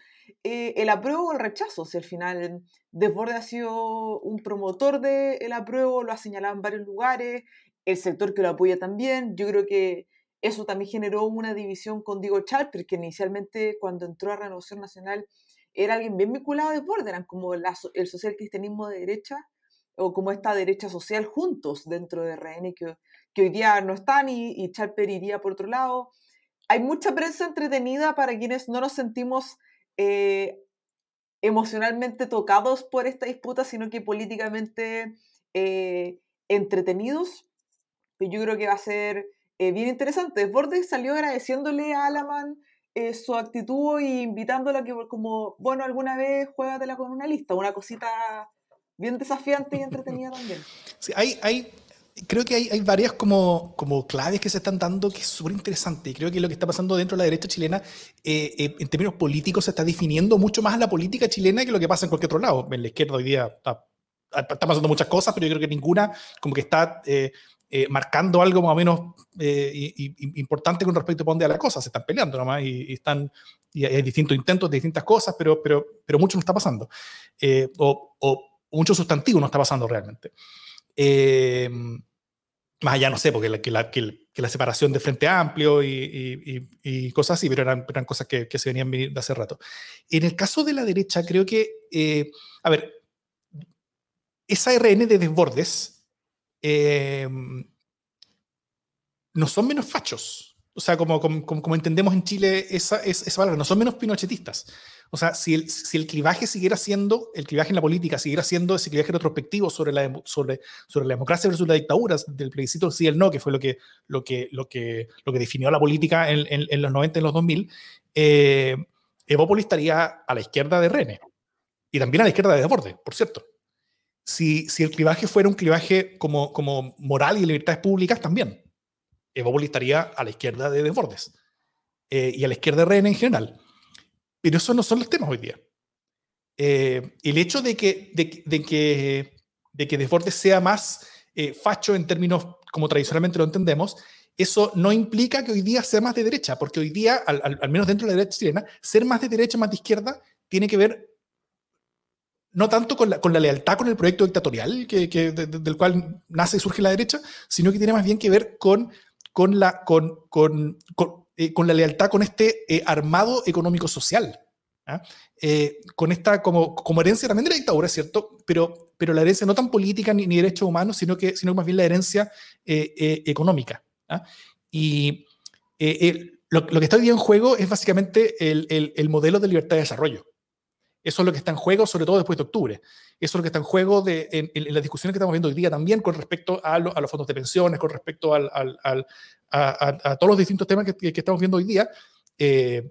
eh, el apruebo o el rechazo. Si al final Desborde ha sido un promotor del apruebo, lo ha señalado en varios lugares, el sector que lo apoya también. Yo creo que eso también generó una división con Diego Chalper, que inicialmente cuando entró a Renovación Nacional era alguien bien vinculado a eran como el social cristianismo de derecha o como esta derecha social juntos dentro de RN que, hoy día no están y, y Chalper iría por otro lado. Hay mucha prensa entretenida para quienes no nos sentimos eh, emocionalmente tocados por esta disputa, sino que políticamente eh, entretenidos yo creo que va a ser eh, bien interesante. Bordes salió agradeciéndole a Alaman eh, su actitud e invitándola a que como, bueno, alguna vez juégatela con una lista, una cosita bien desafiante y entretenida también.
Hay, hay, creo que hay, varias como, como claves que se están dando que es súper interesante. Y creo que lo que está pasando dentro de la derecha chilena, eh, en términos políticos, se está definiendo mucho más la política chilena que lo que pasa en cualquier otro lado. En la izquierda hoy día está, está pasando muchas cosas, pero yo creo que ninguna como que está eh, marcando algo más o menos eh, importante con respecto a dónde a la cosa. Se están peleando nomás y, están, y hay distintos intentos de distintas cosas, pero, pero, pero mucho no está pasando. Eh, o, o, mucho sustantivo no está pasando realmente. más allá, no sé, porque la, que, la, que, la separación de Frente Amplio y, y cosas así, pero eran, eran cosas que, que, se venían de hace rato. En el caso de la derecha, creo que, a ver, esa RN de desbordes, Em, no son menos fachos. O sea, como, como, entendemos en Chile esa, esa, palabra, no son menos pinochetistas. O sea, si el, si el clivaje siguiera siendo, el clivaje en la política siguiera siendo ese clivaje retrospectivo sobre la, sobre, sobre la democracia versus la dictadura, del plebiscito sí el no, que fue lo que, lo que, lo que, lo que definió la política en, en, los 90 y los 2000, eh, Evópolis estaría a la izquierda de René y también a la izquierda de Desborde, por cierto si, el clivaje fuera un clivaje como, como moral y libertades públicas, también. Evópolis estaría a la izquierda de Desbordes eh, y a la izquierda de René en general. Pero esos no son los temas hoy día. Eh, el hecho de que, de, de, que, de que Desbordes sea más eh, facho en términos como tradicionalmente lo entendemos, eso no implica que hoy día sea más de derecha, porque hoy día, al, al, al menos dentro de la derecha chilena, ser más de derecha, más de izquierda, tiene que ver no tanto con la, lealtad con el proyecto dictatorial que, del cual nace y surge la derecha, sino que tiene más bien que ver con, eh, la lealtad con este eh, armado económico-social ¿ah? con esta como, herencia también de la dictadura, ¿cierto? Pero, la herencia no tan política ni, ni derechos humanos, sino que, sino más bien la herencia económica. ¿ah? Y lo, que está hoy en juego es básicamente el, el, modelo de libertad de desarrollo. Eso es lo que está en juego, sobre todo después de octubre. Eso es lo que está en juego de, en, en, las discusiones que estamos viendo hoy día también con respecto a, a los fondos de pensiones, con respecto al, al, al, a, a, todos los distintos temas que, que estamos viendo hoy día. Eh,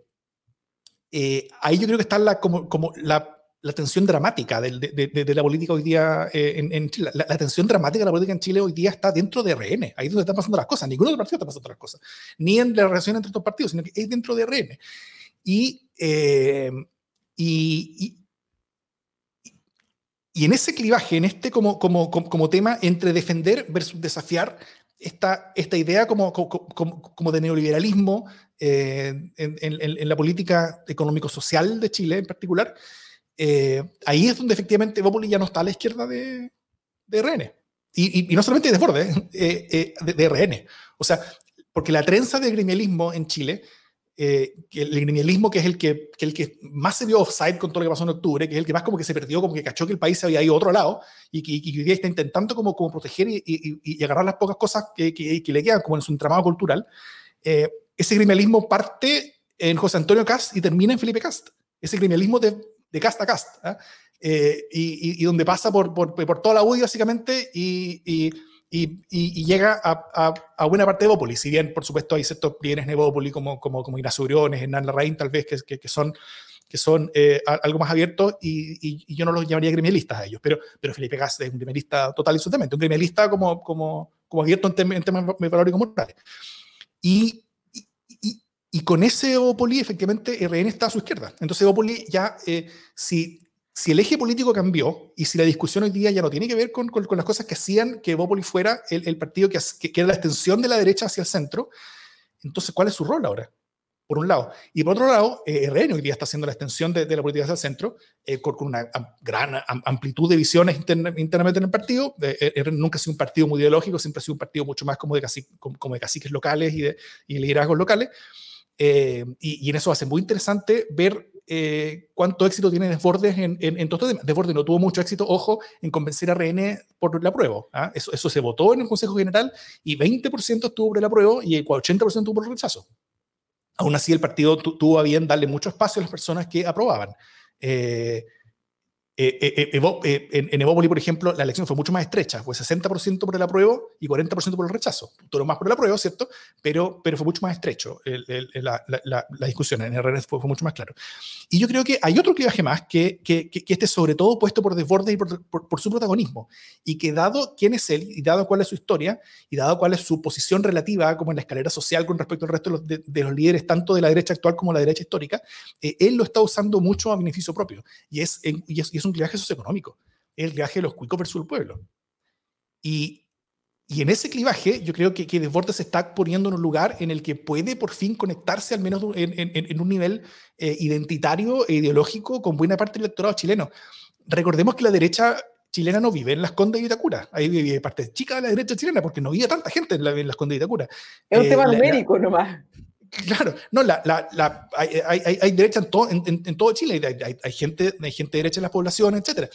eh, ahí yo creo que está la, como, como la, la tensión dramática de, de, de, la política hoy día eh, en, en, Chile. La, la, tensión dramática de la política en Chile hoy día está dentro de RN. Ahí es donde están pasando las cosas. Ninguno de los partidos está pasando las cosas. Ni en la relación entre estos partidos, sino que es dentro de RN. Y, eh, y, y, y, en ese clivaje, en este como, como, como, como, tema entre defender versus desafiar esta, esta idea como, como, de neoliberalismo eh, en, en, en, la política económico-social de Chile en particular, eh, ahí es donde efectivamente Bópoli ya no está a la izquierda de, de RN. Y, y, y, no solamente de Desborde, eh, eh, de, de, RN. O sea, porque la trenza del gremialismo en Chile, eh, el gremialismo que es el que, que, el que más se vio offside con todo lo que pasó en octubre, que es el que más como que se perdió, como que cachó que el país se había ido a otro lado y que, y que está intentando como, como proteger y, y, agarrar las pocas cosas que, que, le quedan como en su entramado cultural, eh, ese gremialismo parte en José Antonio Cast y termina en Felipe Cast. Ese gremialismo de, de casta a casta, ¿eh? Eh, y, y, donde pasa por, por, por, toda la UDI básicamente y, y llega a, a, a, buena parte de Bópoli, si bien por supuesto hay ciertos bienes de Bópoli como, como, como Ignacio Briones, Hernán Larraín tal vez, que, que, que son que son eh, algo más abiertos y, y, y, yo no los llamaría gremialistas a ellos, pero, pero Felipe Gas es un gremialista total y absolutamente, un gremialista como, como, como abierto en, tem en temas valóricos morales. Y, y con ese Opoli, efectivamente, RN está a su izquierda. Entonces, Opoli ya, eh, si, si el eje político cambió y si la discusión hoy día ya no tiene que ver con, las cosas que hacían que Opoli fuera el, partido que, que, era la extensión de la derecha hacia el centro, entonces, ¿cuál es su rol ahora? Por un lado. Y por otro lado, eh, RN hoy día está haciendo la extensión de, la política hacia el centro, eh, con, una gran amplitud de visiones interna, internamente en el partido. Eh, RN nunca ha sido un partido muy ideológico, siempre ha sido un partido mucho más como de, cacique, como, de caciques locales y de y liderazgos locales. Eh, y, y, en eso hace muy interesante ver eh, cuánto éxito tiene Desbordes en, en, en todo este tema. Desbordes no tuvo mucho éxito, ojo, en convencer a RN por la prueba. ¿ah? Eso, eso, se votó en el Consejo General y 20% estuvo por el apruebo y el 80% estuvo por el rechazo. Aún así, el partido tuvo a bien darle mucho espacio a las personas que aprobaban. Eh, eh, eh, eh, en, en Evópoli, por ejemplo, la elección fue mucho más estrecha, fue 60% por el apruebo y 40% por el rechazo. Todo más por el apruebo, ¿cierto? Pero, pero fue mucho más estrecho el, el, la, la, la, discusión. En RN fue, fue, mucho más claro. Y yo creo que hay otro clivaje más que, que, que, que este, sobre todo, puesto por desborde y por, por, por, su protagonismo. Y que, dado quién es él, y dado cuál es su historia, y dado cuál es su posición relativa, como en la escalera social con respecto al resto de los, de, de los líderes, tanto de la derecha actual como de la derecha histórica, eh, él lo está usando mucho a beneficio propio. Y es, y es, y es un clivaje socioeconómico, el clivaje de los cuicos versus el pueblo. Y, y en ese clivaje yo creo que, que Desbordes se está poniendo en un lugar en el que puede por fin conectarse al menos en, en, en un nivel eh, identitario e ideológico con buena parte del electorado chileno. Recordemos que la derecha chilena no vive en las Condes de Itacura. Ahí vive parte chica de la derecha chilena porque no vive tanta gente en, la, en las Condes de Itacura.
Es un eh, tema numérico nomás.
Claro, no, la, la, hay, hay, hay, derecha en todo, en, todo Chile, hay, gente, hay gente derecha en las poblaciones, etc.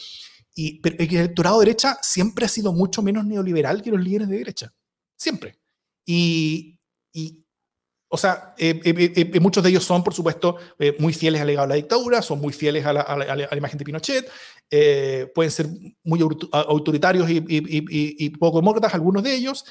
Y, pero el electorado de derecha siempre ha sido mucho menos neoliberal que los líderes de derecha. Siempre. Y, y o sea, eh, eh, eh, muchos de ellos son, por supuesto, muy fieles al legado de la dictadura, son muy fieles a la, a la, a imagen de Pinochet, pueden ser muy autoritarios y, y, y, poco demócratas, algunos de ellos,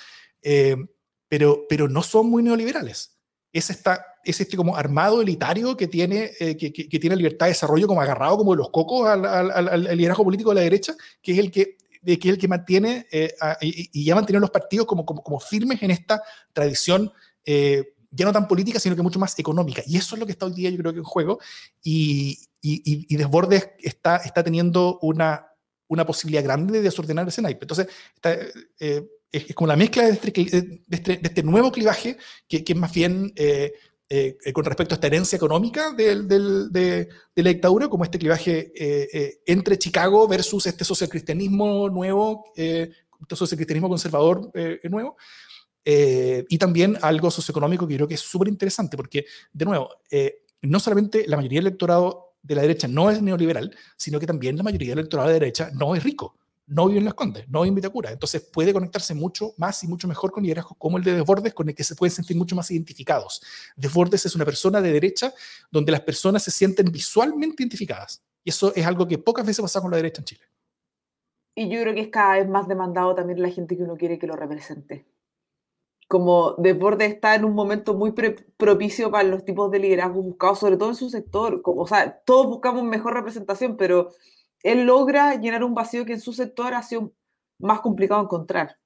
pero, pero no son muy neoliberales es, esta, es este como armado elitario que tiene, eh, que, tiene libertad de desarrollo como agarrado como de los cocos al, liderazgo político de la derecha, que es el que, es el que mantiene eh, y, ya mantiene los partidos como, como, firmes en esta tradición eh, ya no tan política, sino que mucho más económica. Y eso es lo que está hoy día yo creo que en juego. Y, y, y Desbordes está, está teniendo una, una posibilidad grande de desordenar ese naipe. Entonces, está, es, como la mezcla de este, de este, de este nuevo clivaje, que, que, es más bien eh, eh, con respecto a esta herencia económica del, del, de, de, la dictadura, como este clivaje eh, eh entre Chicago versus este socialcristianismo nuevo, este socialcristianismo conservador eh, nuevo. y también algo socioeconómico que creo que es súper interesante, porque, de nuevo, no solamente la mayoría del electorado de la derecha no es neoliberal, sino que también la mayoría del electorado de derecha no es rico, no vive en Las Condes, no vive en Vitacura. Entonces puede conectarse mucho más y mucho mejor con liderazgos como el de Desbordes, con el que se pueden sentir mucho más identificados. Desbordes es una persona de derecha donde las personas se sienten visualmente identificadas. Y eso es algo que pocas veces pasa con la derecha en Chile.
Y yo creo que es cada vez más demandado también la gente que uno quiere que lo represente. Como Desbordes está en un momento muy propicio para los tipos de liderazgo buscados, sobre todo en su sector. o sea, todos buscamos mejor representación, pero él logra llenar un vacío que en su sector ha sido más complicado encontrar.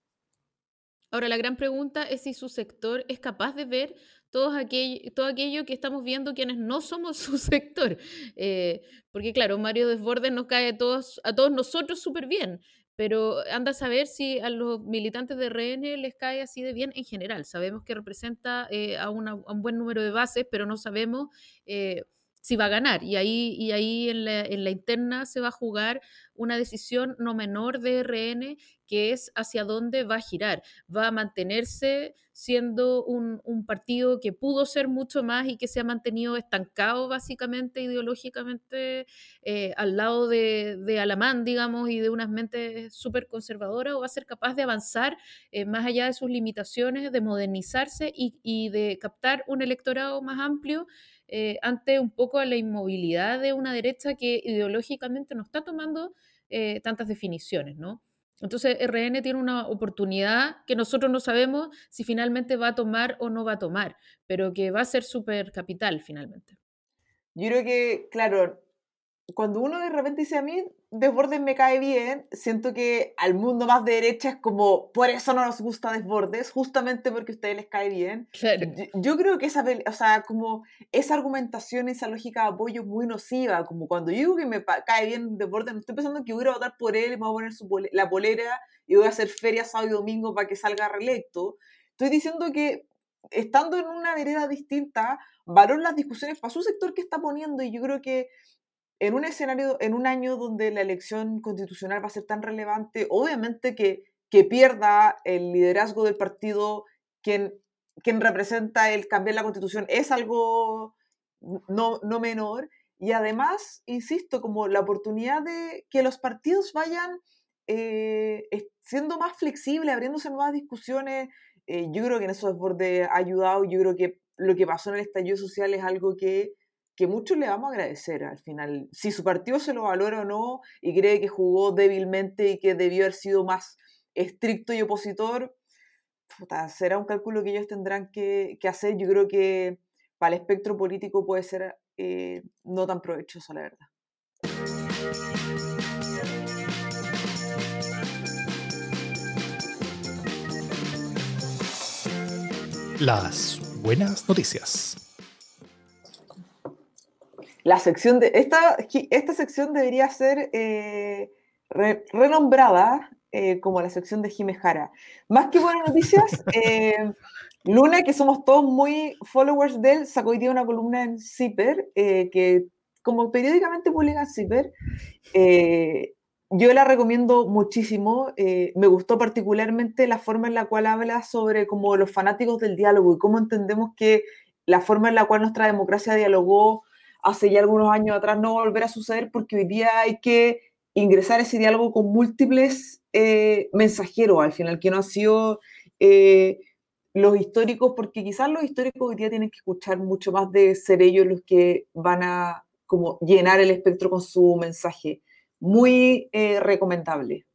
Ahora, la gran pregunta es si su sector es capaz de ver todo aquello, que estamos viendo quienes no somos (laughs) su sector. Eh, porque claro, Mario Desbordes nos cae a todos, a todos nosotros súper bien, pero anda a saber si a los militantes de RN les cae así de bien en general. Sabemos que representa eh, a, un buen número de bases, pero no sabemos... Eh, si va a ganar. Y ahí, y ahí en, la, en la interna se va a jugar una decisión no menor de RN, que es hacia dónde va a girar. Va a mantenerse siendo un, un, partido que pudo ser mucho más y que se ha mantenido estancado básicamente ideológicamente eh, al lado de, de, Alamán, digamos, y de unas mentes súper conservadoras, o va a ser capaz de avanzar eh, más allá de sus limitaciones, de modernizarse y, y de captar un electorado más amplio eh, ante un poco la inmovilidad de una derecha que ideológicamente no está tomando eh, tantas definiciones, ¿no? Entonces, RN tiene una oportunidad que nosotros no sabemos si finalmente va a tomar o no va a tomar, pero que va a ser súper capital finalmente.
Yo creo que, claro, cuando uno de repente dice a mí, Desbordes me cae bien, siento que al mundo más de derecha es como, por eso no nos gusta Desbordes, justamente porque a ustedes les cae bien. Yo, creo que esa, o sea, como esa argumentación, esa lógica de apoyo es muy nociva, como cuando yo digo que me cae bien Desbordes, no estoy pensando que voy a votar por él, me voy a poner su la polera y voy a hacer feria sábado y domingo para que salga reelecto. Estoy diciendo que estando en una vereda distinta, valoro las discusiones para su sector que está poniendo y yo creo que en un escenario, en un año donde la elección constitucional va a ser tan relevante, obviamente que, que pierda el liderazgo del partido quien, quien representa el cambiar la constitución es algo no, no menor. Y además, insisto, como la oportunidad de que los partidos vayan eh, siendo más flexibles, abriéndose nuevas discusiones, eh, yo creo que en eso desborde ha ayudado. Yo creo que lo que pasó en el estallido social es algo que que muchos le vamos a agradecer al final. Si su partido se lo valora o no y cree que jugó débilmente y que debió haber sido más estricto y opositor, será un cálculo que ellos tendrán que, hacer. Yo creo que para el espectro político puede ser eh, no tan provechoso, la verdad.
Las buenas noticias
la sección de. Esta, esta sección debería ser eh, renombrada eh, como la sección de Jimejara. Más que buenas noticias, (laughs) eh, Luna, que somos todos muy followers de él, sacó hoy día una columna en Zipper, que como periódicamente publica en Zipper, yo la recomiendo muchísimo. me gustó particularmente la forma en la cual habla sobre como los fanáticos del diálogo y cómo entendemos que la forma en la cual nuestra democracia dialogó hace ya algunos años atrás no va a volver a suceder porque hoy día hay que ingresar ese diálogo con múltiples eh, mensajeros al final, que no han sido eh, los históricos, porque quizás los históricos hoy día tienen que escuchar mucho más de ser ellos los que van a como llenar el espectro con su mensaje. Muy eh, recomendable.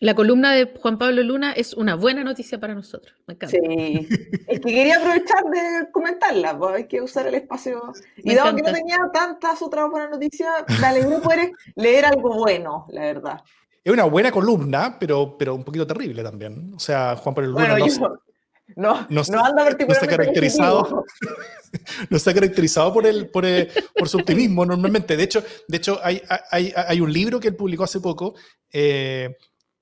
La columna de Juan Pablo Luna es una buena noticia para nosotros. Me encanta.
Sí, es que quería aprovechar de comentarla, pues hay que usar el espacio. y dado que no tenía tantas otras buenas noticias, me alegró poder leer algo bueno, la verdad.
Es una buena columna, pero, pero un poquito terrible también. O sea, Juan Pablo Luna
no, no, no, anda particularmente (laughs) no
está caracterizado, no está caracterizado por, el, por, por, su optimismo normalmente. De hecho, de hecho hay, hay, hay, un libro que él publicó hace poco eh,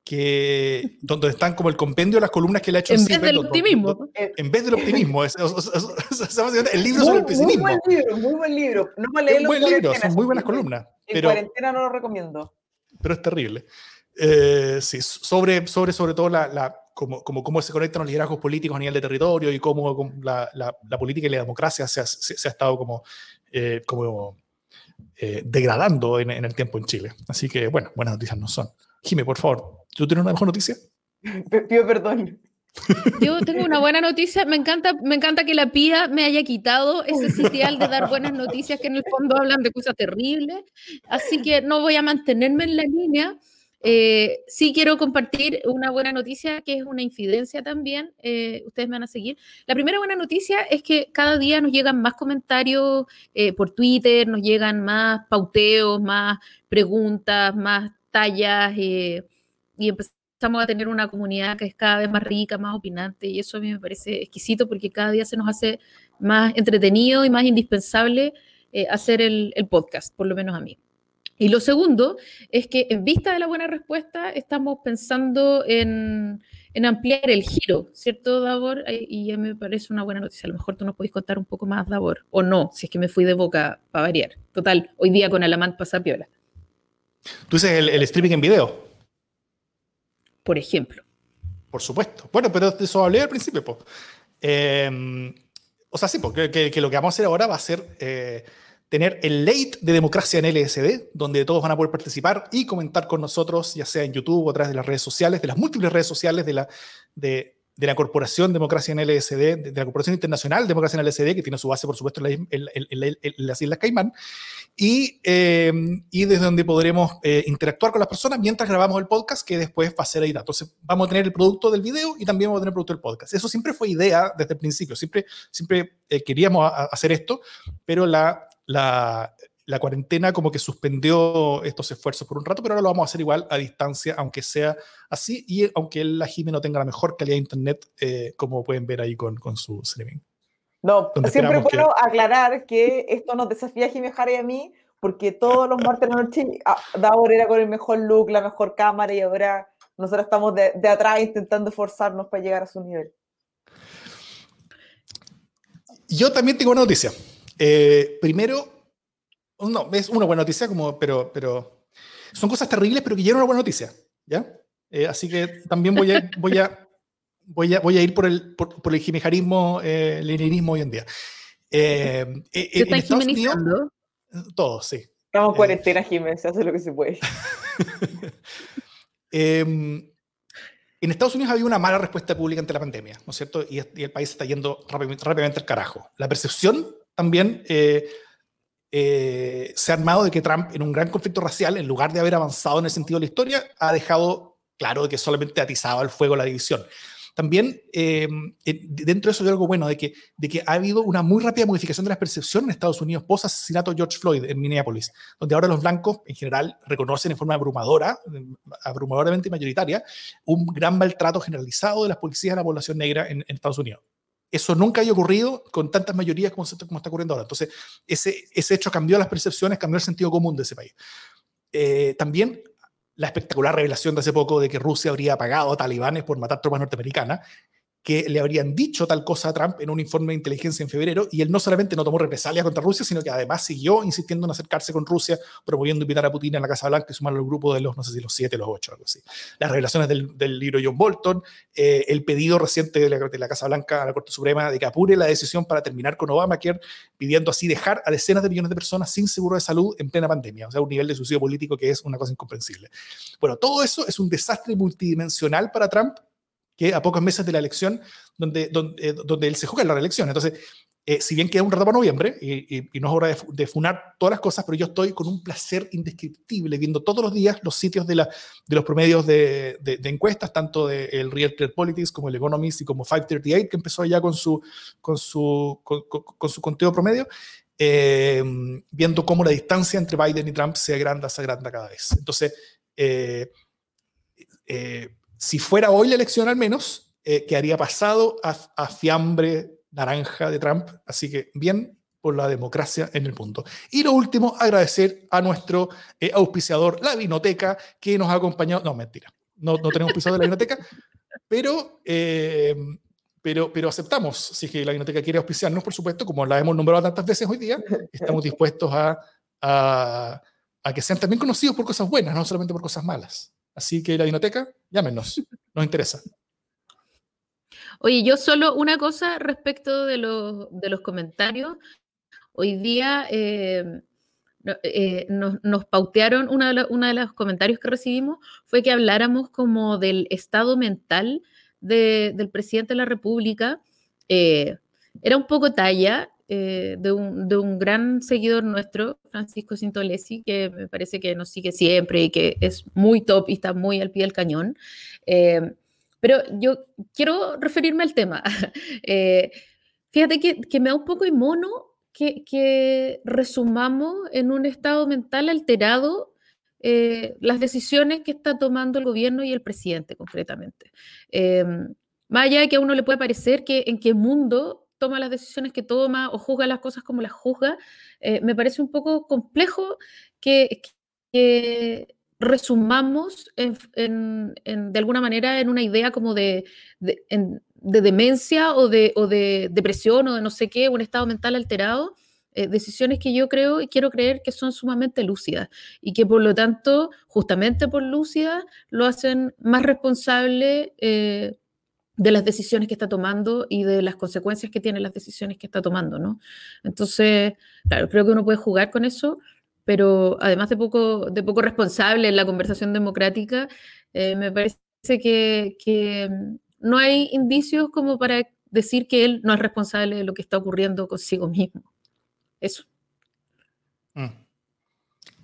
que donde están como el compendio de las columnas que le ha hecho
en vez del optimismo
en vez del optimismo es, el libro sobre el pesimismo
muy buen libro muy buen libro. No
me leí buen libro son muy buenas columnas
en pero, cuarentena no lo recomiendo.
pero es terrible. Eh, sí sobre sobre sobre todo la, la cómo, cómo, se conectan los liderazgos políticos a nivel de territorio y cómo, la, la, la, política y la democracia se ha, se, ha estado como, eh, como eh, degradando en, el tiempo en Chile. Así que, bueno, buenas noticias no son. Jime, por favor, ¿tú tienes una mejor noticia?
Pido perdón.
Yo tengo una buena noticia. Me encanta, me encanta que la PIA me haya quitado ese sitial de dar buenas noticias que en el fondo hablan de cosas terribles. Así que no voy a mantenerme en la línea. Eh, sí quiero compartir una buena noticia que es una infidencia también. Eh, ustedes me van a seguir. La primera buena noticia es que cada día nos llegan más comentarios eh, por Twitter, nos llegan más pauteos, más preguntas, más tallas y empezamos a tener una comunidad que es cada vez más rica, más opinante y eso a mí me parece exquisito porque cada día se nos hace más entretenido y más indispensable hacer el podcast, por lo menos a mí. Y lo segundo es que en vista de la buena respuesta estamos pensando en, ampliar el giro, ¿cierto, Davor? Y ya me parece una buena noticia. A lo mejor tú nos podés contar un poco más, Davor, o no, si es que me fui de boca para variar. Total, hoy día con Alamant pasa piola.
¿Tú dices el, streaming en video?
Por ejemplo.
Por supuesto. Bueno, pero de eso hablé al principio. Pues. o sea, sí, porque que, lo que vamos a hacer ahora va a ser... Eh, tener el late de democracia en LSD, donde todos van a poder participar y comentar con nosotros, ya sea en YouTube o a través de las redes sociales, de las múltiples redes sociales de la, de, la Corporación Democracia en LSD, de, la Corporación Internacional Democracia en LSD, que tiene su base, por supuesto, en, las Islas Caimán, y, eh, y desde donde podremos eh, interactuar con las personas mientras grabamos el podcast, que después va a ser editado. Entonces, vamos a tener el producto del video y también vamos a tener el producto del podcast. Eso siempre fue idea desde el principio, siempre, siempre eh, queríamos hacer esto, pero la la, cuarentena como que suspendió estos esfuerzos por un rato, pero ahora lo vamos a hacer igual a distancia, aunque sea así, y aunque la Jime no tenga la mejor calidad de internet, eh, como pueden ver ahí con, con su streaming.
No, siempre puedo aclarar que esto nos desafía a Jime Jara y a mí, porque todos los martes de la noche ah, Davor era con el mejor look, la mejor cámara, y ahora nosotros estamos de, de atrás intentando forzarnos para llegar a su nivel.
Yo también tengo una noticia. Eh, primero, no, es una buena noticia, como, pero, pero son cosas terribles, pero que ya una buena noticia, ¿ya? Eh, así que también voy a, voy a, voy a, voy a ir por el, por, por el jimejarismo, eh, leninismo hoy en día. Eh,
en Estados Unidos,
todos, sí.
Estamos en cuarentena, Jiménez, se hace lo que se puede. (laughs)
Em, en Estados Unidos había una mala respuesta pública ante la pandemia, ¿no es cierto? Y, y el país está yendo rápidamente, rápidamente al carajo. La percepción también eh, eh, se ha armado de que Trump, en un gran conflicto racial, en lugar de haber avanzado en el sentido de la historia, ha dejado claro que solamente atizaba el fuego la división. También eh, dentro de eso hay algo bueno, de que, de que ha habido una muy rápida modificación de las percepciones en Estados Unidos post asesinato de George Floyd en Minneapolis, donde ahora los blancos en general reconocen en forma abrumadora, abrumadoramente mayoritaria, un gran maltrato generalizado de las policías a la población negra en Estados Unidos. Eso nunca había ocurrido con tantas mayorías como, está ocurriendo ahora. Entonces, ese, ese hecho cambió las percepciones, cambió el sentido común de ese país. Eh, también la espectacular revelación de hace poco de que Rusia habría pagado a talibanes por matar tropas norteamericanas que le habrían dicho tal cosa a Trump en un informe de inteligencia en febrero y él no solamente no tomó represalias contra Rusia, sino que además siguió insistiendo en acercarse con Rusia, promoviendo invitar a Putin a la Casa Blanca y sumarlo al grupo de los, no sé si los siete, los ocho, algo así. Las revelaciones del, del libro John Bolton, eh, el pedido reciente de la, Casa Blanca a la Corte Suprema de que apure la decisión para terminar con Obamacare, pidiendo así dejar a decenas de millones de personas sin seguro de salud en plena pandemia, o sea, un nivel de suicidio político que es una cosa incomprensible. Bueno, todo eso es un desastre multidimensional para Trump que a pocos meses de la elección, donde, donde, eh, donde él se juega la reelección. Entonces, eh, si bien queda un rato para noviembre, y, no es hora de, funar todas las cosas, pero yo estoy con un placer indescriptible viendo todos los días los sitios de, la, de los promedios de, de, encuestas, tanto del de Real Clear Politics como el Economist y como 538, que empezó ya con su, con su, con, su conteo promedio, eh, viendo cómo la distancia entre Biden y Trump se agranda, se agranda cada vez. Entonces, si fuera hoy la elección al menos, eh, quedaría pasado a, fiambre naranja de Trump. Así que bien por la democracia en el mundo. Y lo último, agradecer a nuestro eh, auspiciador, la Vinoteca, que nos ha acompañado. No, mentira, no, no tenemos auspiciador de la Vinoteca, (laughs) pero, eh, pero, pero aceptamos. Si que la Vinoteca quiere auspiciarnos, por supuesto, como la hemos nombrado tantas veces hoy día, estamos dispuestos a, a, a que sean también conocidos por cosas buenas, no solamente por cosas malas. Así que la biblioteca, llámenos, nos interesa.
Oye, yo solo una cosa respecto de los, de los comentarios. Hoy día, eh, eh, nos, pautearon, uno de, de, los comentarios que recibimos fue que habláramos como del estado mental del presidente de la República. Eh, era un poco talla eh, de, un, gran seguidor nuestro, Francisco Sintolesi, que me parece que nos sigue siempre y que es muy top y está muy al pie del cañón. pero yo quiero referirme al tema. (laughs) fíjate que, que me da un poco de mono que, resumamos en un estado mental alterado eh, las decisiones que está tomando el gobierno y el presidente concretamente. Eh, más allá de que a uno le puede parecer que en qué mundo toma las decisiones que toma o juzga las cosas como las juzga, eh, me parece un poco complejo que, resumamos de alguna manera en una idea como de, de demencia o de, o de depresión o de no sé qué, un estado mental alterado, eh, decisiones que yo creo y quiero creer que son sumamente lúcidas y que por lo tanto, justamente por lúcidas, lo hacen más responsable eh, de las decisiones que está tomando y de las consecuencias que tienen las decisiones que está tomando, ¿no? Entonces, claro, creo que uno puede jugar con eso, pero además de poco, de poco responsable en la conversación democrática, eh, me parece que, que no hay indicios como para decir que él no es responsable de lo que está ocurriendo consigo mismo. Eso.
Mm.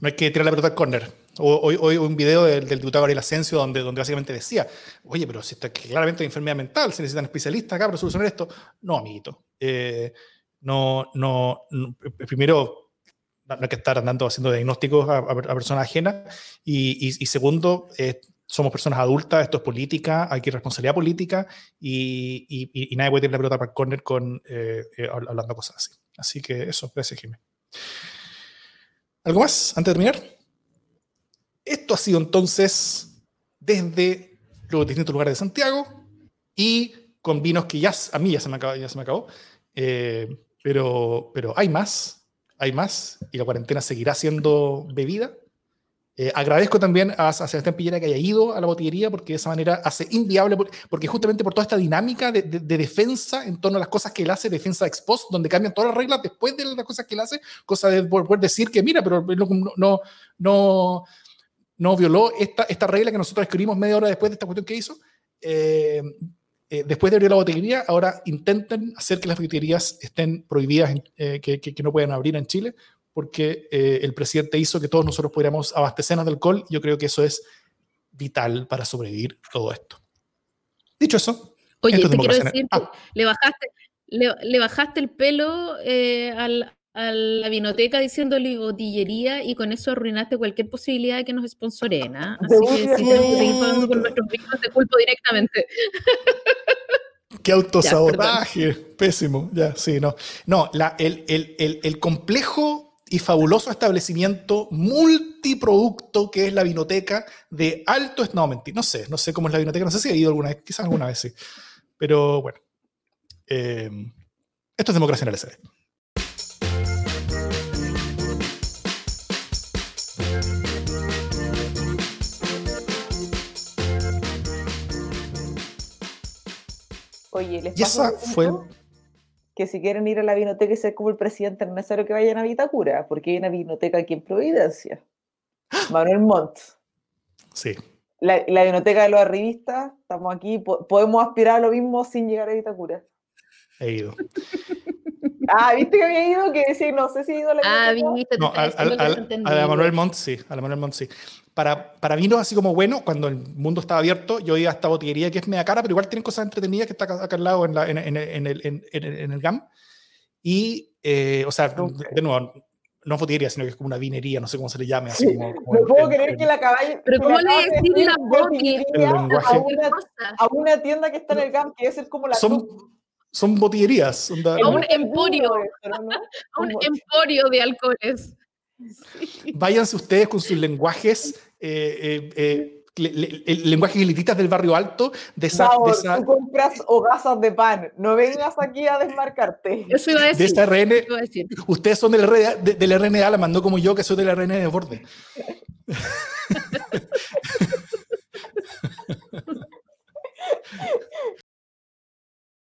No hay que tirar la pelota al. Hoy, hoy, un video del, diputado Gabriel Asensio donde, básicamente decía, oye, pero si está claramente hay enfermedad mental, se necesitan especialistas acá para solucionar esto. No, amiguito. Eh, no, no, primero, no hay que estar andando haciendo diagnósticos a, personas ajenas. Y, y, segundo, eh, somos personas adultas, esto es política, hay que responsabilidad política y, y, nadie puede tener la pelota para el corner con, eh, eh, hablando cosas así. Así que eso, gracias Jiménez. ¿Algo más antes de terminar? Esto ha sido entonces desde los distintos lugares de Santiago y con vinos que ya a mí ya se me acabó, ya se me acabó. Eh, pero, pero hay más, hay más y la cuarentena seguirá siendo bebida. Eh, agradezco también a, Sebastián Pillera que haya ido a la botillería porque de esa manera hace inviable, porque justamente por toda esta dinámica de, defensa en torno a las cosas que él hace, defensa ex donde cambian todas las reglas después de las cosas que él hace, cosa de poder decir que, mira, pero no, no, no violó esta, esta regla que nosotros escribimos media hora después de esta cuestión que hizo. Eh, eh, después de abrir la botillería, ahora intenten hacer que las botillerías estén prohibidas, que, que, que, no puedan abrir en Chile, porque eh, el presidente hizo que todos nosotros pudiéramos abastecernos de alcohol. Yo creo que eso es vital para sobrevivir todo esto. Dicho eso.
Oye, te quiero decir ah. le, bajaste, le, bajaste el pelo eh, al, a la vinoteca diciéndole botillería y con eso arruinaste cualquier posibilidad de que nos sponsoren. ¿ah? Así que si tenemos que seguir pagando con nuestros vinos, te culpo directamente. (laughs)
Qué autosabotaje, pésimo. Ya, sí, no. No, la, el, el, el, el complejo y fabuloso establecimiento multiproducto que es la vinoteca de alto... No, no sé, no sé cómo es la vinoteca, no sé si he ido alguna vez, quizás alguna vez sí. Pero bueno, eh, esto es democracia en el SD.
Oye, les paso fue que si quieren ir a la vinoteca y ser como el presidente, no es necesario que vayan a Vitacura, porque hay una vinoteca aquí en Providencia. (gasps) Manuel Montt.
Sí.
La, la vinoteca de los arribistas, estamos aquí, podemos aspirar a lo mismo sin llegar a Vitacura.
He ido. (laughs)
Ah, ¿viste que había ido? Que decía, no sé si he ido a la
Ah, viste.
No, a, la Manuel Montt sí, a la Manuel Montt sí para, para vinos así como bueno, cuando el mundo estaba abierto, yo iba a esta botillería que es media cara, pero igual tienen cosas entretenidas que está acá, al lado en, la, en, en, en, el, en, el GAM. Y, eh, o sea, de nuevo, no botillería, sino que es como una vinería, no sé cómo se le llame. Así como,
como no puedo creer que la caballo.
Pero ¿cómo le decís la
botillería a una, a una tienda que está en el GAM, que es como la.
Son, son botillerías.
A un emporio. (laughs) un emporio de alcoholes.
Váyanse ustedes con sus lenguajes. Eh, eh, eh el lenguaje elititas del barrio alto, de esa,
de esa... Compras hogazas de pan, no vengas aquí a desmarcarte.
Eso iba.
De esa RN, iba a decir. ustedes son del, RNA, de, del RNA, la mandó como yo, que soy del RNA de borde. (laughs)